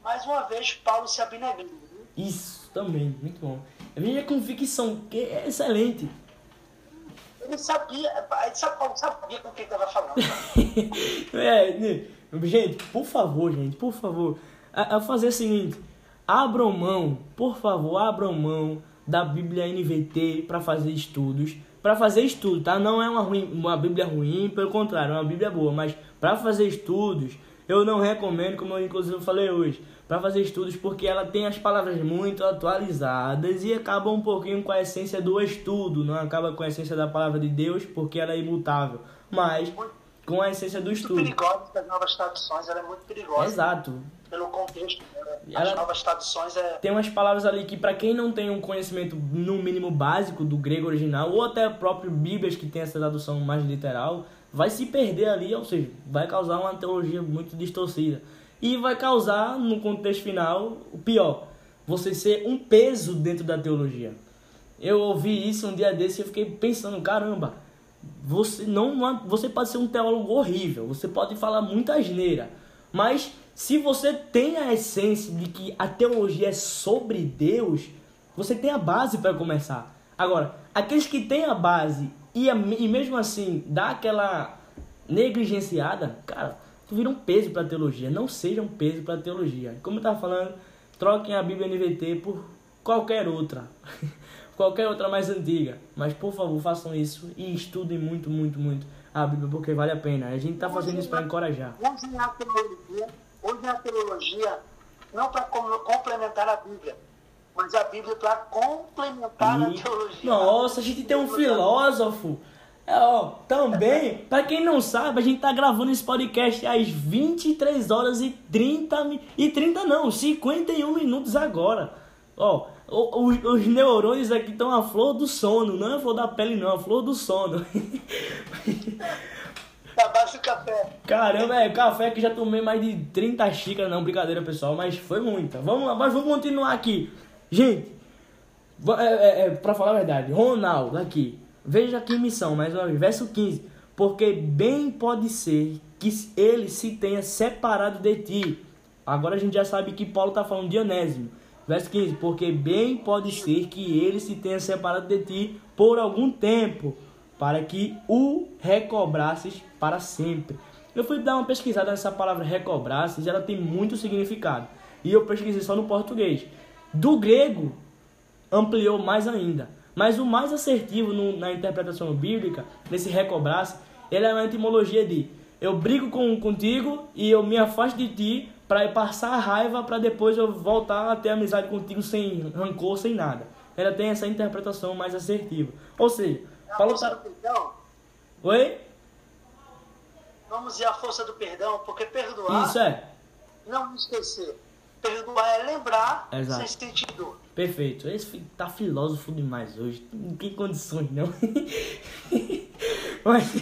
Mais uma vez, Paulo se abnegando. Isso, também, muito bom. Veja a convicção, que é excelente. Ele sabia, ele sabia com quem estava falando. (laughs) é, né, gente, por favor, gente, por favor, a, a fazer o seguinte: abram mão, por favor, abram mão da Bíblia NVT para fazer estudos. Para fazer estudo, tá? Não é uma, ruim, uma Bíblia ruim, pelo contrário, é uma Bíblia boa, mas para fazer estudos, eu não recomendo, como eu inclusive falei hoje para fazer estudos porque ela tem as palavras muito atualizadas e acaba um pouquinho com a essência do estudo, não acaba com a essência da palavra de Deus porque ela é imutável, mas com a essência do estudo. Muito perigosa das novas traduções, ela é muito perigosa. Exato. Pelo contexto, né? as novas traduções é... Tem umas palavras ali que para quem não tem um conhecimento no mínimo básico do grego original ou até próprio Bíblias que tem essa tradução mais literal, vai se perder ali, ou seja, vai causar uma teologia muito distorcida e vai causar, no contexto final, o pior: você ser um peso dentro da teologia. Eu ouvi isso um dia desse e fiquei pensando, caramba, você não você pode ser um teólogo horrível, você pode falar muita asneira, mas se você tem a essência de que a teologia é sobre Deus, você tem a base para começar. Agora, aqueles que têm a base e, e mesmo assim dá aquela negligenciada, cara, vira um peso para teologia. Não seja um peso para teologia. Como eu tava falando, troquem a Bíblia NVT por qualquer outra. (laughs) qualquer outra mais antiga. Mas por favor, façam isso e estudem muito, muito, muito a Bíblia, porque vale a pena. A gente tá fazendo isso para encorajar. Hoje a teologia, hoje a teologia não para complementar a Bíblia, mas a Bíblia para complementar e... a teologia. Nossa, a gente tem um filósofo. É, ó, também, para quem não sabe, a gente tá gravando esse podcast às 23 horas e 30 e 30 não, 51 minutos agora. Ó, os, os neurônios aqui estão a flor do sono, não é a flor da pele não, a flor do sono. Abaixo o café. Caramba, é café que já tomei mais de 30 xícaras, não, brincadeira pessoal, mas foi muita. Vamos lá, mas vamos continuar aqui. Gente, é, é, é, pra falar a verdade, Ronaldo aqui, veja aqui missão, mais uma verso 15. Porque bem pode ser que ele se tenha separado de ti. Agora a gente já sabe que Paulo está falando de Onésimo. Verso 15: Porque bem pode ser que ele se tenha separado de ti por algum tempo, para que o recobrasses para sempre. Eu fui dar uma pesquisada nessa palavra recobrasses, ela tem muito significado. E eu pesquisei só no português. Do grego, ampliou mais ainda. Mas o mais assertivo no, na interpretação bíblica, nesse recobrasse, ele é uma etimologia de eu brigo com, contigo e eu me afasto de ti para passar a raiva para depois eu voltar a ter amizade contigo sem rancor, sem nada. Ela tem essa interpretação mais assertiva. Ou seja, é Paulo tá... perdão. Oi? Vamos dizer a força do perdão, porque perdoar. Isso é. Não esquecer. Perdoar é lembrar Exato. sem sentir dor. Perfeito. Esse tá filósofo demais hoje. Não tem condições, não. (laughs) Mas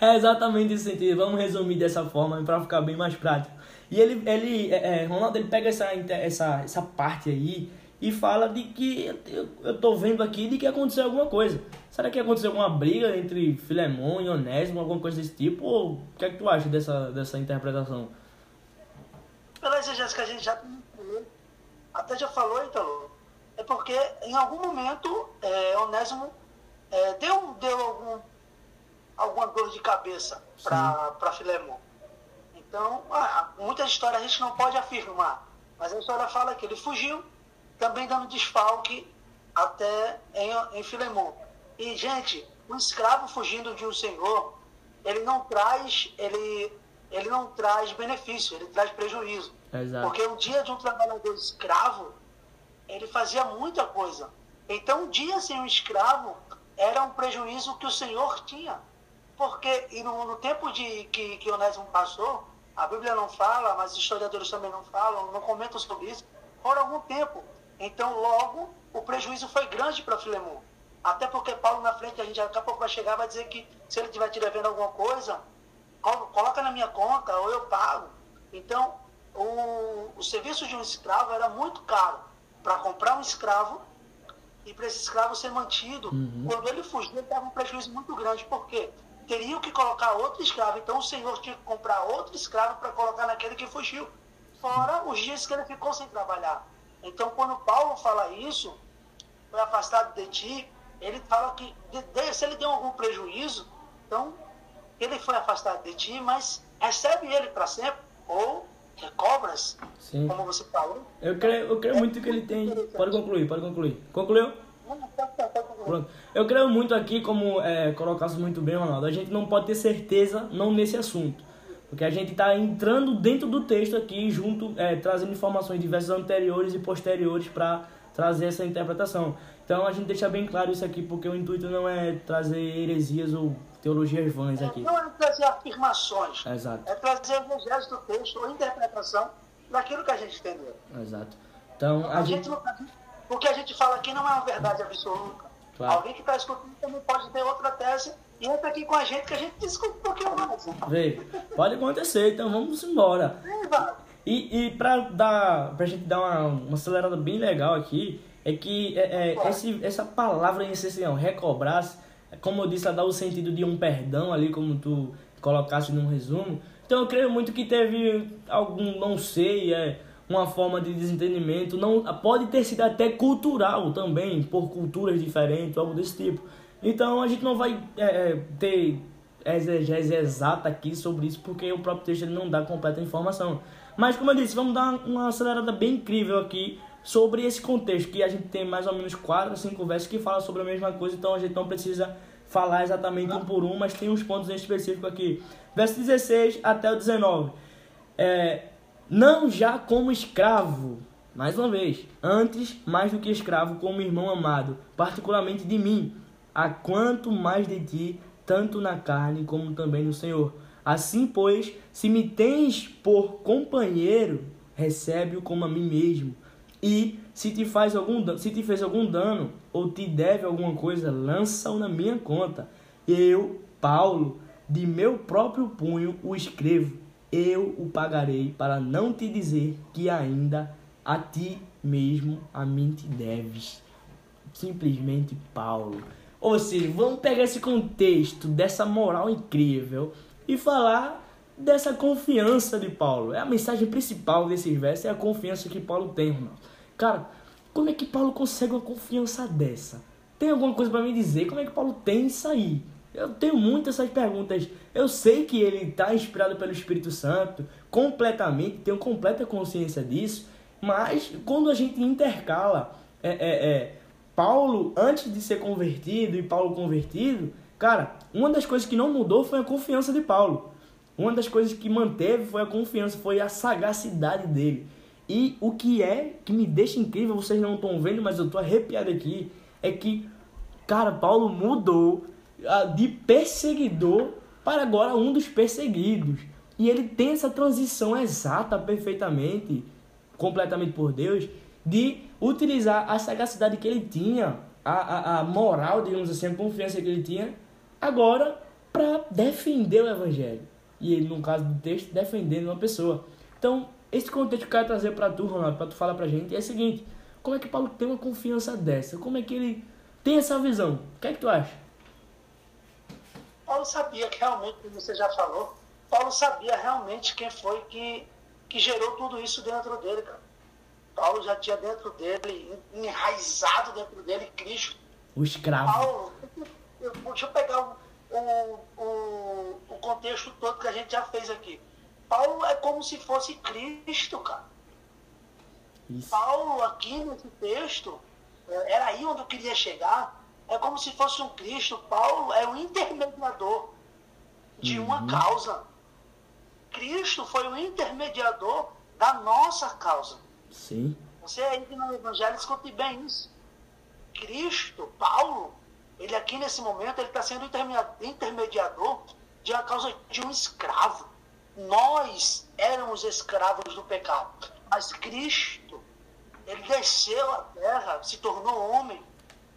é exatamente esse sentido. Vamos resumir dessa forma para ficar bem mais prático. E ele, ele é, é, Ronaldo, ele pega essa, essa, essa parte aí e fala de que eu, eu tô vendo aqui de que aconteceu alguma coisa. Será que aconteceu alguma briga entre Filemon e Onésimo, alguma coisa desse tipo? Ou o que é que tu acha dessa, dessa interpretação? Exegese que a gente já até já falou, Italo, é porque em algum momento é, Onésimo é, deu, deu algum, alguma dor de cabeça para Filemon. Então, ah, muitas histórias a gente não pode afirmar, mas a história fala que ele fugiu, também dando desfalque até em, em Filemon. E, gente, um escravo fugindo de um senhor, ele não traz, ele, ele não traz benefício, ele traz prejuízo. Exato. Porque um dia de um trabalhador escravo, ele fazia muita coisa. Então, um dia sem um escravo era um prejuízo que o senhor tinha. Porque, e no, no tempo de que, que Onésimo passou, a Bíblia não fala, mas historiadores também não falam, não comentam sobre isso, por algum tempo. Então, logo, o prejuízo foi grande para Filemão. Até porque Paulo na frente, a gente daqui a pouco vai chegar vai dizer que se ele estiver te devendo alguma coisa, coloca na minha conta ou eu pago. Então, o, o serviço de um escravo era muito caro. Para comprar um escravo e para esse escravo ser mantido, uhum. quando ele fugiu, ele dava um prejuízo muito grande. Por quê? teriam que colocar outro escravo. Então o Senhor tinha que comprar outro escravo para colocar naquele que fugiu. Fora os dias que ele ficou sem trabalhar. Então quando Paulo fala isso, foi afastado de ti, ele fala que se ele deu algum prejuízo, então ele foi afastado de ti, mas recebe ele para sempre, ou recobras, Sim. como você falou. Eu creio, eu creio é muito que ele tem. Pode concluir, pode concluir. Concluiu? Pronto. Eu creio muito aqui, como é, colocasse muito bem, Ronaldo, a gente não pode ter certeza não nesse assunto. Porque a gente está entrando dentro do texto aqui, junto, é, trazendo informações diversas anteriores e posteriores para trazer essa interpretação. Então a gente deixa bem claro isso aqui, porque o intuito não é trazer heresias ou teologias vãs aqui. Não é trazer afirmações. Exato. É trazer o do texto ou interpretação daquilo que a gente entendeu. Exato. Então a, a gente... gente o que a gente fala aqui não é uma verdade absoluta. Claro. Alguém que está escutando também pode ter outra tese e entra aqui com a gente que a gente discute um pouquinho mais. Vê, pode acontecer, então vamos embora. E, e para dar, pra gente dar uma, uma acelerada bem legal aqui, é que é, é, esse, essa palavra em essencial, recobrar, como eu disse, ela dá o sentido de um perdão ali, como tu colocaste num resumo. Então eu creio muito que teve algum, não sei, é, uma forma de desentendimento, não pode ter sido até cultural também, por culturas diferentes, algo desse tipo. Então a gente não vai é, é ter exegese exata aqui sobre isso, porque o próprio texto não dá completa informação. Mas, como eu disse, vamos dar uma acelerada bem incrível aqui sobre esse contexto, que a gente tem mais ou menos quatro cinco versos que falam sobre a mesma coisa, então a gente não precisa falar exatamente um por um, mas tem uns pontos em específico aqui. Verso 16 até o 19. É, não já como escravo, mais uma vez, antes mais do que escravo, como irmão amado, particularmente de mim, a quanto mais de ti, tanto na carne como também no Senhor. Assim, pois, se me tens por companheiro, recebe-o como a mim mesmo. E se te faz algum se te fez algum dano ou te deve alguma coisa, lança-o na minha conta. Eu, Paulo, de meu próprio punho o escrevo. Eu o pagarei para não te dizer que ainda a ti mesmo a mim te deves. Simplesmente Paulo. Ou seja, vamos pegar esse contexto dessa moral incrível e falar dessa confiança de Paulo. É a mensagem principal desses versos, é a confiança que Paulo tem, irmão. Cara, como é que Paulo consegue uma confiança dessa? Tem alguma coisa para me dizer? Como é que Paulo tem isso aí? Eu tenho muitas essas perguntas. Eu sei que ele está inspirado pelo Espírito Santo, completamente, tenho completa consciência disso, mas quando a gente intercala é, é, é, Paulo antes de ser convertido e Paulo convertido, cara, uma das coisas que não mudou foi a confiança de Paulo. Uma das coisas que manteve foi a confiança, foi a sagacidade dele. E o que é que me deixa incrível, vocês não estão vendo, mas eu estou arrepiado aqui, é que, cara, Paulo mudou ah, de perseguidor para agora um dos perseguidos. E ele tem essa transição exata, perfeitamente, completamente por Deus, de utilizar a sagacidade que ele tinha, a, a, a moral, digamos assim, a confiança que ele tinha, agora para defender o evangelho. E ele, no caso do texto, defendendo uma pessoa. Então, esse contexto que eu quero trazer para tu, Ronaldo, para tu falar pra gente, é o seguinte: como é que Paulo tem uma confiança dessa? Como é que ele tem essa visão? O que é que tu acha? Paulo sabia que realmente, como você já falou, Paulo sabia realmente quem foi que, que gerou tudo isso dentro dele, cara. Paulo já tinha dentro dele, enraizado dentro dele, Cristo. O escravo. Paulo, deixa eu pegar o, o, o, o contexto todo que a gente já fez aqui. Paulo é como se fosse Cristo, cara. Isso. Paulo, aqui nesse texto, é, era aí onde eu queria chegar, é como se fosse um Cristo. Paulo é o intermediador de uhum. uma causa. Cristo foi o intermediador da nossa causa. Sim. Você aí no Evangelho escute bem isso. Cristo, Paulo, ele aqui nesse momento, ele está sendo intermediador de uma causa de um escravo. Nós éramos escravos do pecado, mas Cristo, ele desceu à terra, se tornou homem,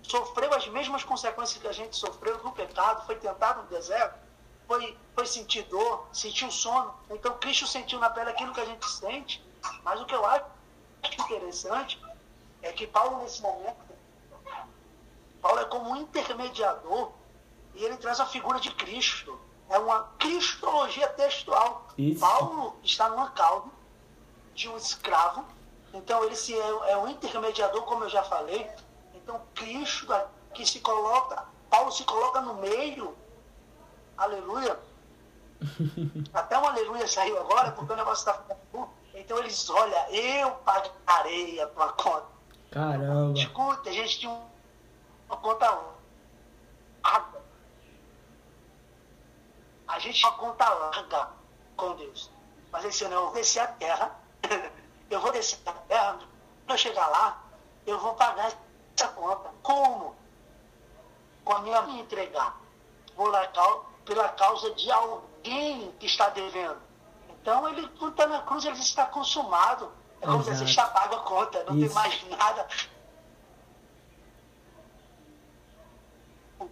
sofreu as mesmas consequências que a gente sofreu do pecado, foi tentado no deserto, foi, foi sentir dor, sentiu sono. Então Cristo sentiu na pele aquilo que a gente sente. Mas o que eu acho interessante é que Paulo, nesse momento, Paulo é como um intermediador e ele traz a figura de Cristo. É uma cristologia textual. Isso. Paulo está numa causa de um escravo, então ele se é, é um intermediador, como eu já falei. Então Cristo que se coloca, Paulo se coloca no meio. Aleluia. (laughs) Até um aleluia saiu agora, porque o negócio está ficando então eles, olha, eu pagarei a tua conta. Caramba. Escuta, a gente tinha uma conta larga. A gente uma conta larga com Deus. Mas ele disse, não, eu vou descer a terra. (laughs) eu vou descer a terra. Quando eu chegar lá, eu vou pagar essa conta. Como? Com a minha me entregar. Vou lá pela causa de alguém que está devendo. Então, ele, quando está na cruz, ele está consumado. É como se está pago a conta, não Isso. tem mais nada.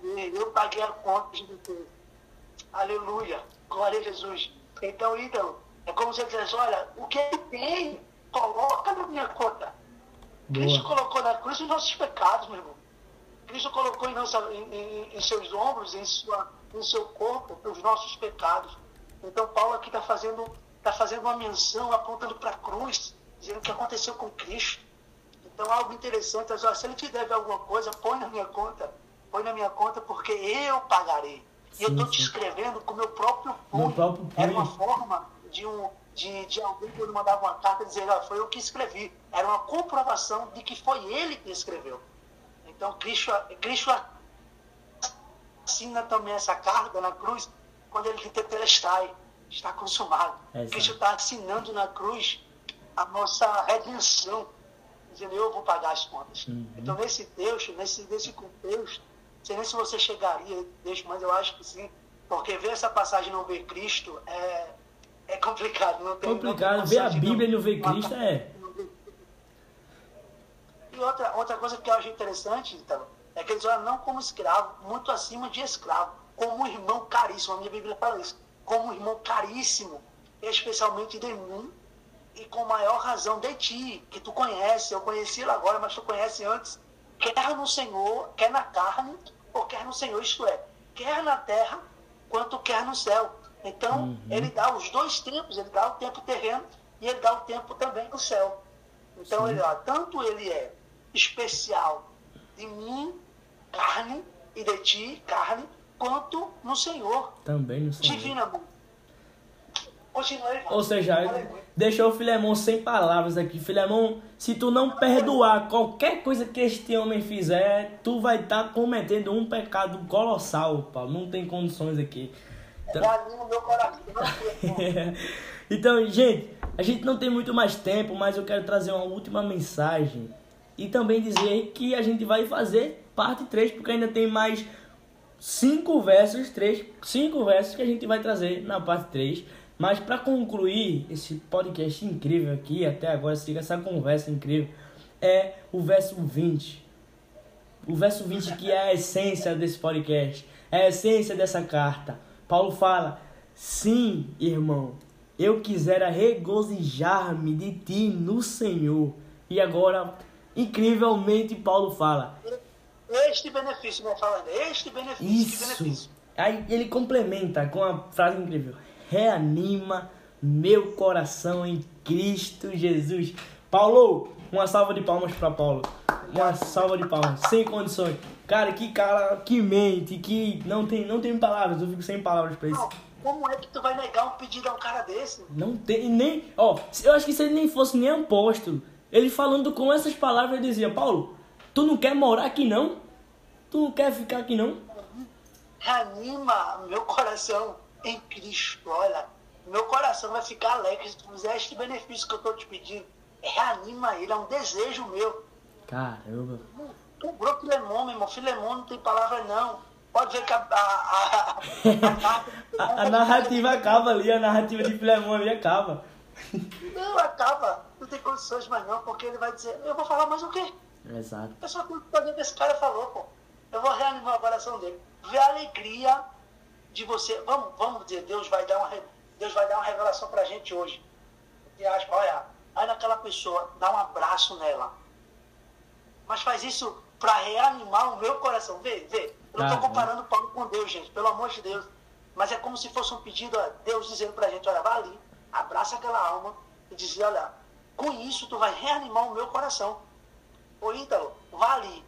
Eu paguei a conta de Deus. Aleluia. Glória a Jesus. Então, então, é como se dissesse, olha, o que ele tem, coloca na minha conta. Boa. Cristo colocou na cruz os nossos pecados, meu irmão. Cristo colocou em, nossa, em, em, em seus ombros, em, sua, em seu corpo, os nossos pecados. Então Paulo aqui está fazendo, tá fazendo uma menção apontando para a cruz, dizendo o que aconteceu com Cristo. Então algo interessante, se ele te deve alguma coisa, põe na minha conta, põe na minha conta porque eu pagarei. Sim, e eu estou te escrevendo com o meu próprio punho. Era uma forma de, um, de, de alguém que mandava uma carta dizendo, ah, foi eu que escrevi. Era uma comprovação de que foi ele que escreveu. Então, Cristo, Cristo assina também essa carta na cruz quando ele tetelestai, está consumado. Exato. Cristo está assinando na cruz a nossa redenção, dizendo, eu vou pagar as contas. Uhum. Então, nesse texto, nesse, nesse contexto, sei nem se você chegaria, mas eu acho que sim, porque ver essa passagem e não ver Cristo é, é complicado. Não tem, complicado, não ver a Bíblia e não ver Cristo é... E outra, outra coisa que eu acho interessante, então, é que eles olham não como escravo, muito acima de escravo, como um irmão caríssimo. A minha Bíblia fala isso. Como um irmão caríssimo, especialmente de mim, e com maior razão de ti, que tu conhece. Eu conheci ele agora, mas tu conhece antes. Quer no Senhor, quer na carne, ou quer no Senhor, isto é, quer na terra, quanto quer no céu. Então, uhum. ele dá os dois tempos, ele dá o tempo terreno e ele dá o tempo também do céu. Então, ele, ó, tanto ele é especial de mim, carne, e de ti, carne, quanto no Senhor. Também no Senhor. Continue, Ou seja, deixou o Filemão sem palavras aqui. Filemão, se tu não perdoar qualquer coisa que este homem fizer, tu vai estar tá cometendo um pecado colossal, Paulo. Não tem condições aqui. Então... (laughs) Então, gente, a gente não tem muito mais tempo, mas eu quero trazer uma última mensagem e também dizer que a gente vai fazer parte 3, porque ainda tem mais cinco versos, três, cinco versos que a gente vai trazer na parte 3. Mas para concluir esse podcast incrível aqui, até agora, siga essa conversa incrível, é o verso 20. O verso 20 que é a essência desse podcast, é a essência dessa carta. Paulo fala: Sim, irmão, eu quisera regozijar-me de ti no Senhor. E agora incrivelmente Paulo fala. Este benefício, não falando, este benefício, Isso. benefício. Aí ele complementa com a frase incrível: reanima meu coração em Cristo Jesus. Paulo, uma salva de palmas para Paulo. Uma salva de palmas, sem condições. Cara, que cara, que mente, que não tem, não tem palavras, eu fico sem palavras para isso. Como é que tu vai negar um pedido a um cara desse? Não tem nem, ó, eu acho que se ele nem fosse nem apóstolo, ele falando com essas palavras, ele dizia: Paulo, tu não quer morar aqui não? Tu não quer ficar aqui não? Reanima meu coração em Cristo. Olha, meu coração vai ficar alegre se tu fizer este benefício que eu estou te pedindo. Reanima ele, é um desejo meu. Caramba. Cobrou Filemon, meu irmão. Filemon não tem palavra não. Pode ver que a, a, a, a, (laughs) narrativa acaba ali, a narrativa de Filemon ali acaba. Não, acaba. Não tem condições mais não, porque ele vai dizer, eu vou falar mais o quê? Exato. Eu só tenho que fazer o que esse cara falou, pô. Eu vou reanimar o coração dele. Ver a alegria de você. Vamos, vamos dizer, Deus vai dar uma, Deus vai dar uma revelação pra gente hoje. E acha, olha, aí naquela pessoa, dá um abraço nela. Mas faz isso para reanimar o meu coração. Vê, vê. Eu não estou ah, comparando Paulo com Deus, gente, pelo amor de Deus. Mas é como se fosse um pedido a Deus dizendo pra gente, olha, vai ali, abraça aquela alma e dizer, olha, com isso tu vai reanimar o meu coração. Ô Ítalo, vá ali,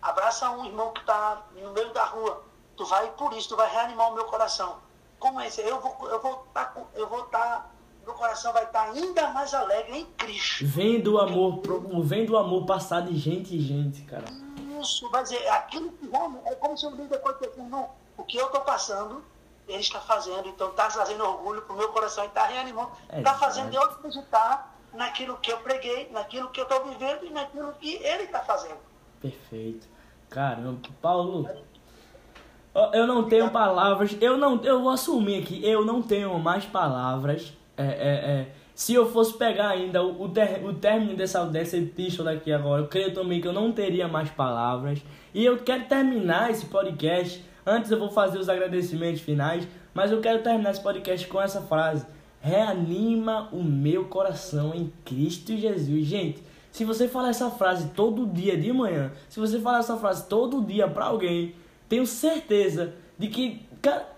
abraça um irmão que está no meio da rua. Tu vai, por isso, tu vai reanimar o meu coração. Como é isso? Eu vou eu vou tá, eu vou estar tá, meu coração vai estar tá ainda mais alegre em Cristo. Vendo o amor, vendo o amor passar de gente em gente, cara. Isso, vai dizer, aquilo que é como se eu me depois não, o que eu estou passando, ele está fazendo, então está trazendo orgulho para o meu coração e está reanimando, está fazendo eu acreditar naquilo que eu preguei, naquilo que eu estou vivendo e naquilo que ele está fazendo. Perfeito. Caramba, Paulo, eu não tenho palavras, eu não, eu vou assumir aqui, eu não tenho mais palavras. É, é, é, se eu fosse pegar ainda o, o, ter, o término dessa, dessa epístola agora, eu creio também que eu não teria mais palavras. E eu quero terminar esse podcast Antes eu vou fazer os agradecimentos finais, mas eu quero terminar esse podcast com essa frase: Reanima o meu coração em Cristo Jesus. Gente, se você falar essa frase todo dia de manhã, se você falar essa frase todo dia para alguém, tenho certeza de que. Cara,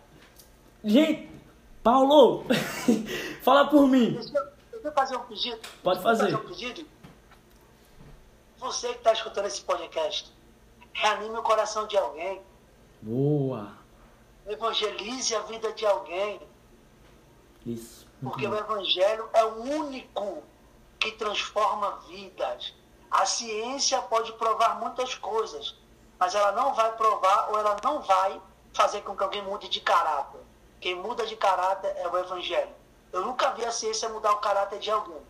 gente, Paulo, (laughs) fala por mim. Deixa eu, deixa eu fazer um pedido. Pode fazer. fazer um pedido? Você que está escutando esse podcast, reanime o coração de alguém Boa. evangelize a vida de alguém. Isso. Porque o evangelho é o único que transforma vidas. A ciência pode provar muitas coisas, mas ela não vai provar ou ela não vai fazer com que alguém mude de caráter. Quem muda de caráter é o evangelho. Eu nunca vi a ciência mudar o caráter de alguém,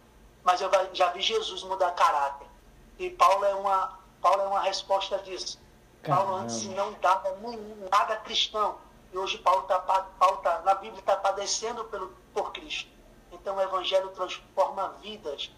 mas eu já vi Jesus mudar caráter. E Paulo é uma, Paulo é uma resposta disso. Caramba. Paulo antes não dava nada cristão. E hoje Paulo está Paulo tá, na Bíblia está padecendo pelo, por Cristo. Então o Evangelho transforma vidas.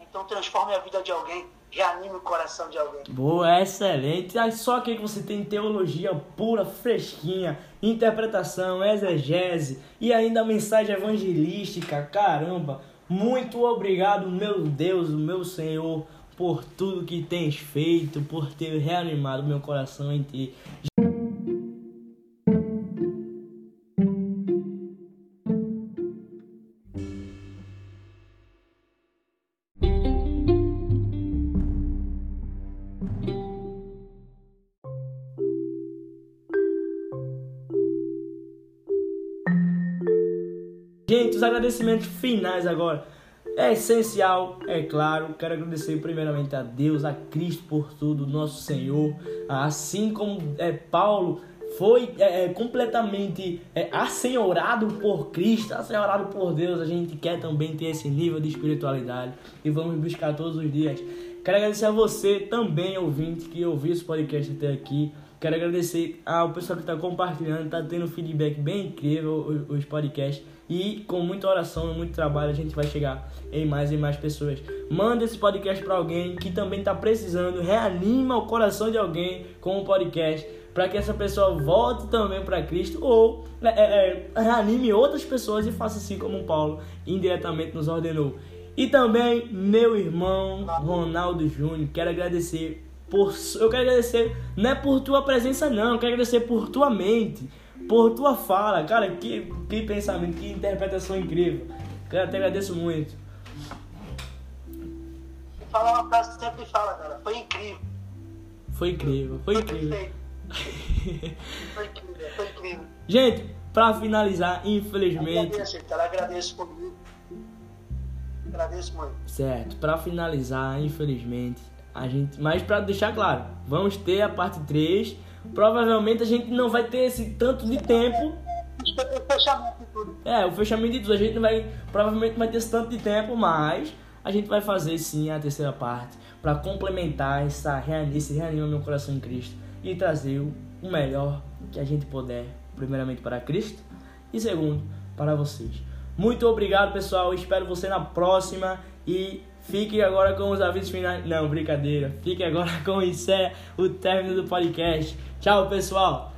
Então transforme a vida de alguém, reanime o coração de alguém. Boa, excelente. Só aqui que você tem teologia pura, fresquinha, interpretação, exegese e ainda mensagem evangelística. Caramba, muito obrigado, meu Deus, meu Senhor por tudo que tens feito, por ter reanimado meu coração em ti. Agradecimentos finais agora. É essencial, é claro. Quero agradecer primeiramente a Deus, a Cristo por tudo, nosso Senhor. Assim como é, Paulo foi é, é, completamente é, assenhorado por Cristo, assenhorado por Deus, a gente quer também ter esse nível de espiritualidade e vamos buscar todos os dias. Quero agradecer a você também, ouvinte, que ouviu esse podcast até aqui. Quero agradecer ao pessoal que está compartilhando, está tendo feedback bem incrível os podcasts. E com muita oração e muito trabalho a gente vai chegar em mais e mais pessoas. Manda esse podcast para alguém que também está precisando. Reanima o coração de alguém com o podcast para que essa pessoa volte também para Cristo ou é, é, é, reanime outras pessoas e faça assim como Paulo indiretamente nos ordenou. E também meu irmão Ronaldo Júnior, quero agradecer por eu quero agradecer não é por tua presença não, eu quero agradecer por tua mente por tua fala. Cara, que, que pensamento, que interpretação incrível. Cara, te agradeço muito. Falar uma frase que sempre fala, cara. Foi incrível. Foi incrível, foi, incrível. foi incrível, foi incrível. Gente, pra finalizar, infelizmente. Agradeço, cara. Agradeço. Agradeço muito. Certo, pra finalizar, infelizmente, a gente. Mas pra deixar claro, vamos ter a parte 3 provavelmente a gente não vai ter esse tanto de tempo. O fechamento de tudo. É, o fechamento de tudo. A gente não vai, provavelmente não vai ter esse tanto de tempo, mas a gente vai fazer sim a terceira parte para complementar essa, esse reanima meu coração em Cristo e trazer o melhor que a gente puder, primeiramente para Cristo e segundo para vocês. Muito obrigado, pessoal. Espero você na próxima e Fique agora com os avisos finais. Não, brincadeira. Fique agora (laughs) com isso é o término do podcast. Tchau, pessoal.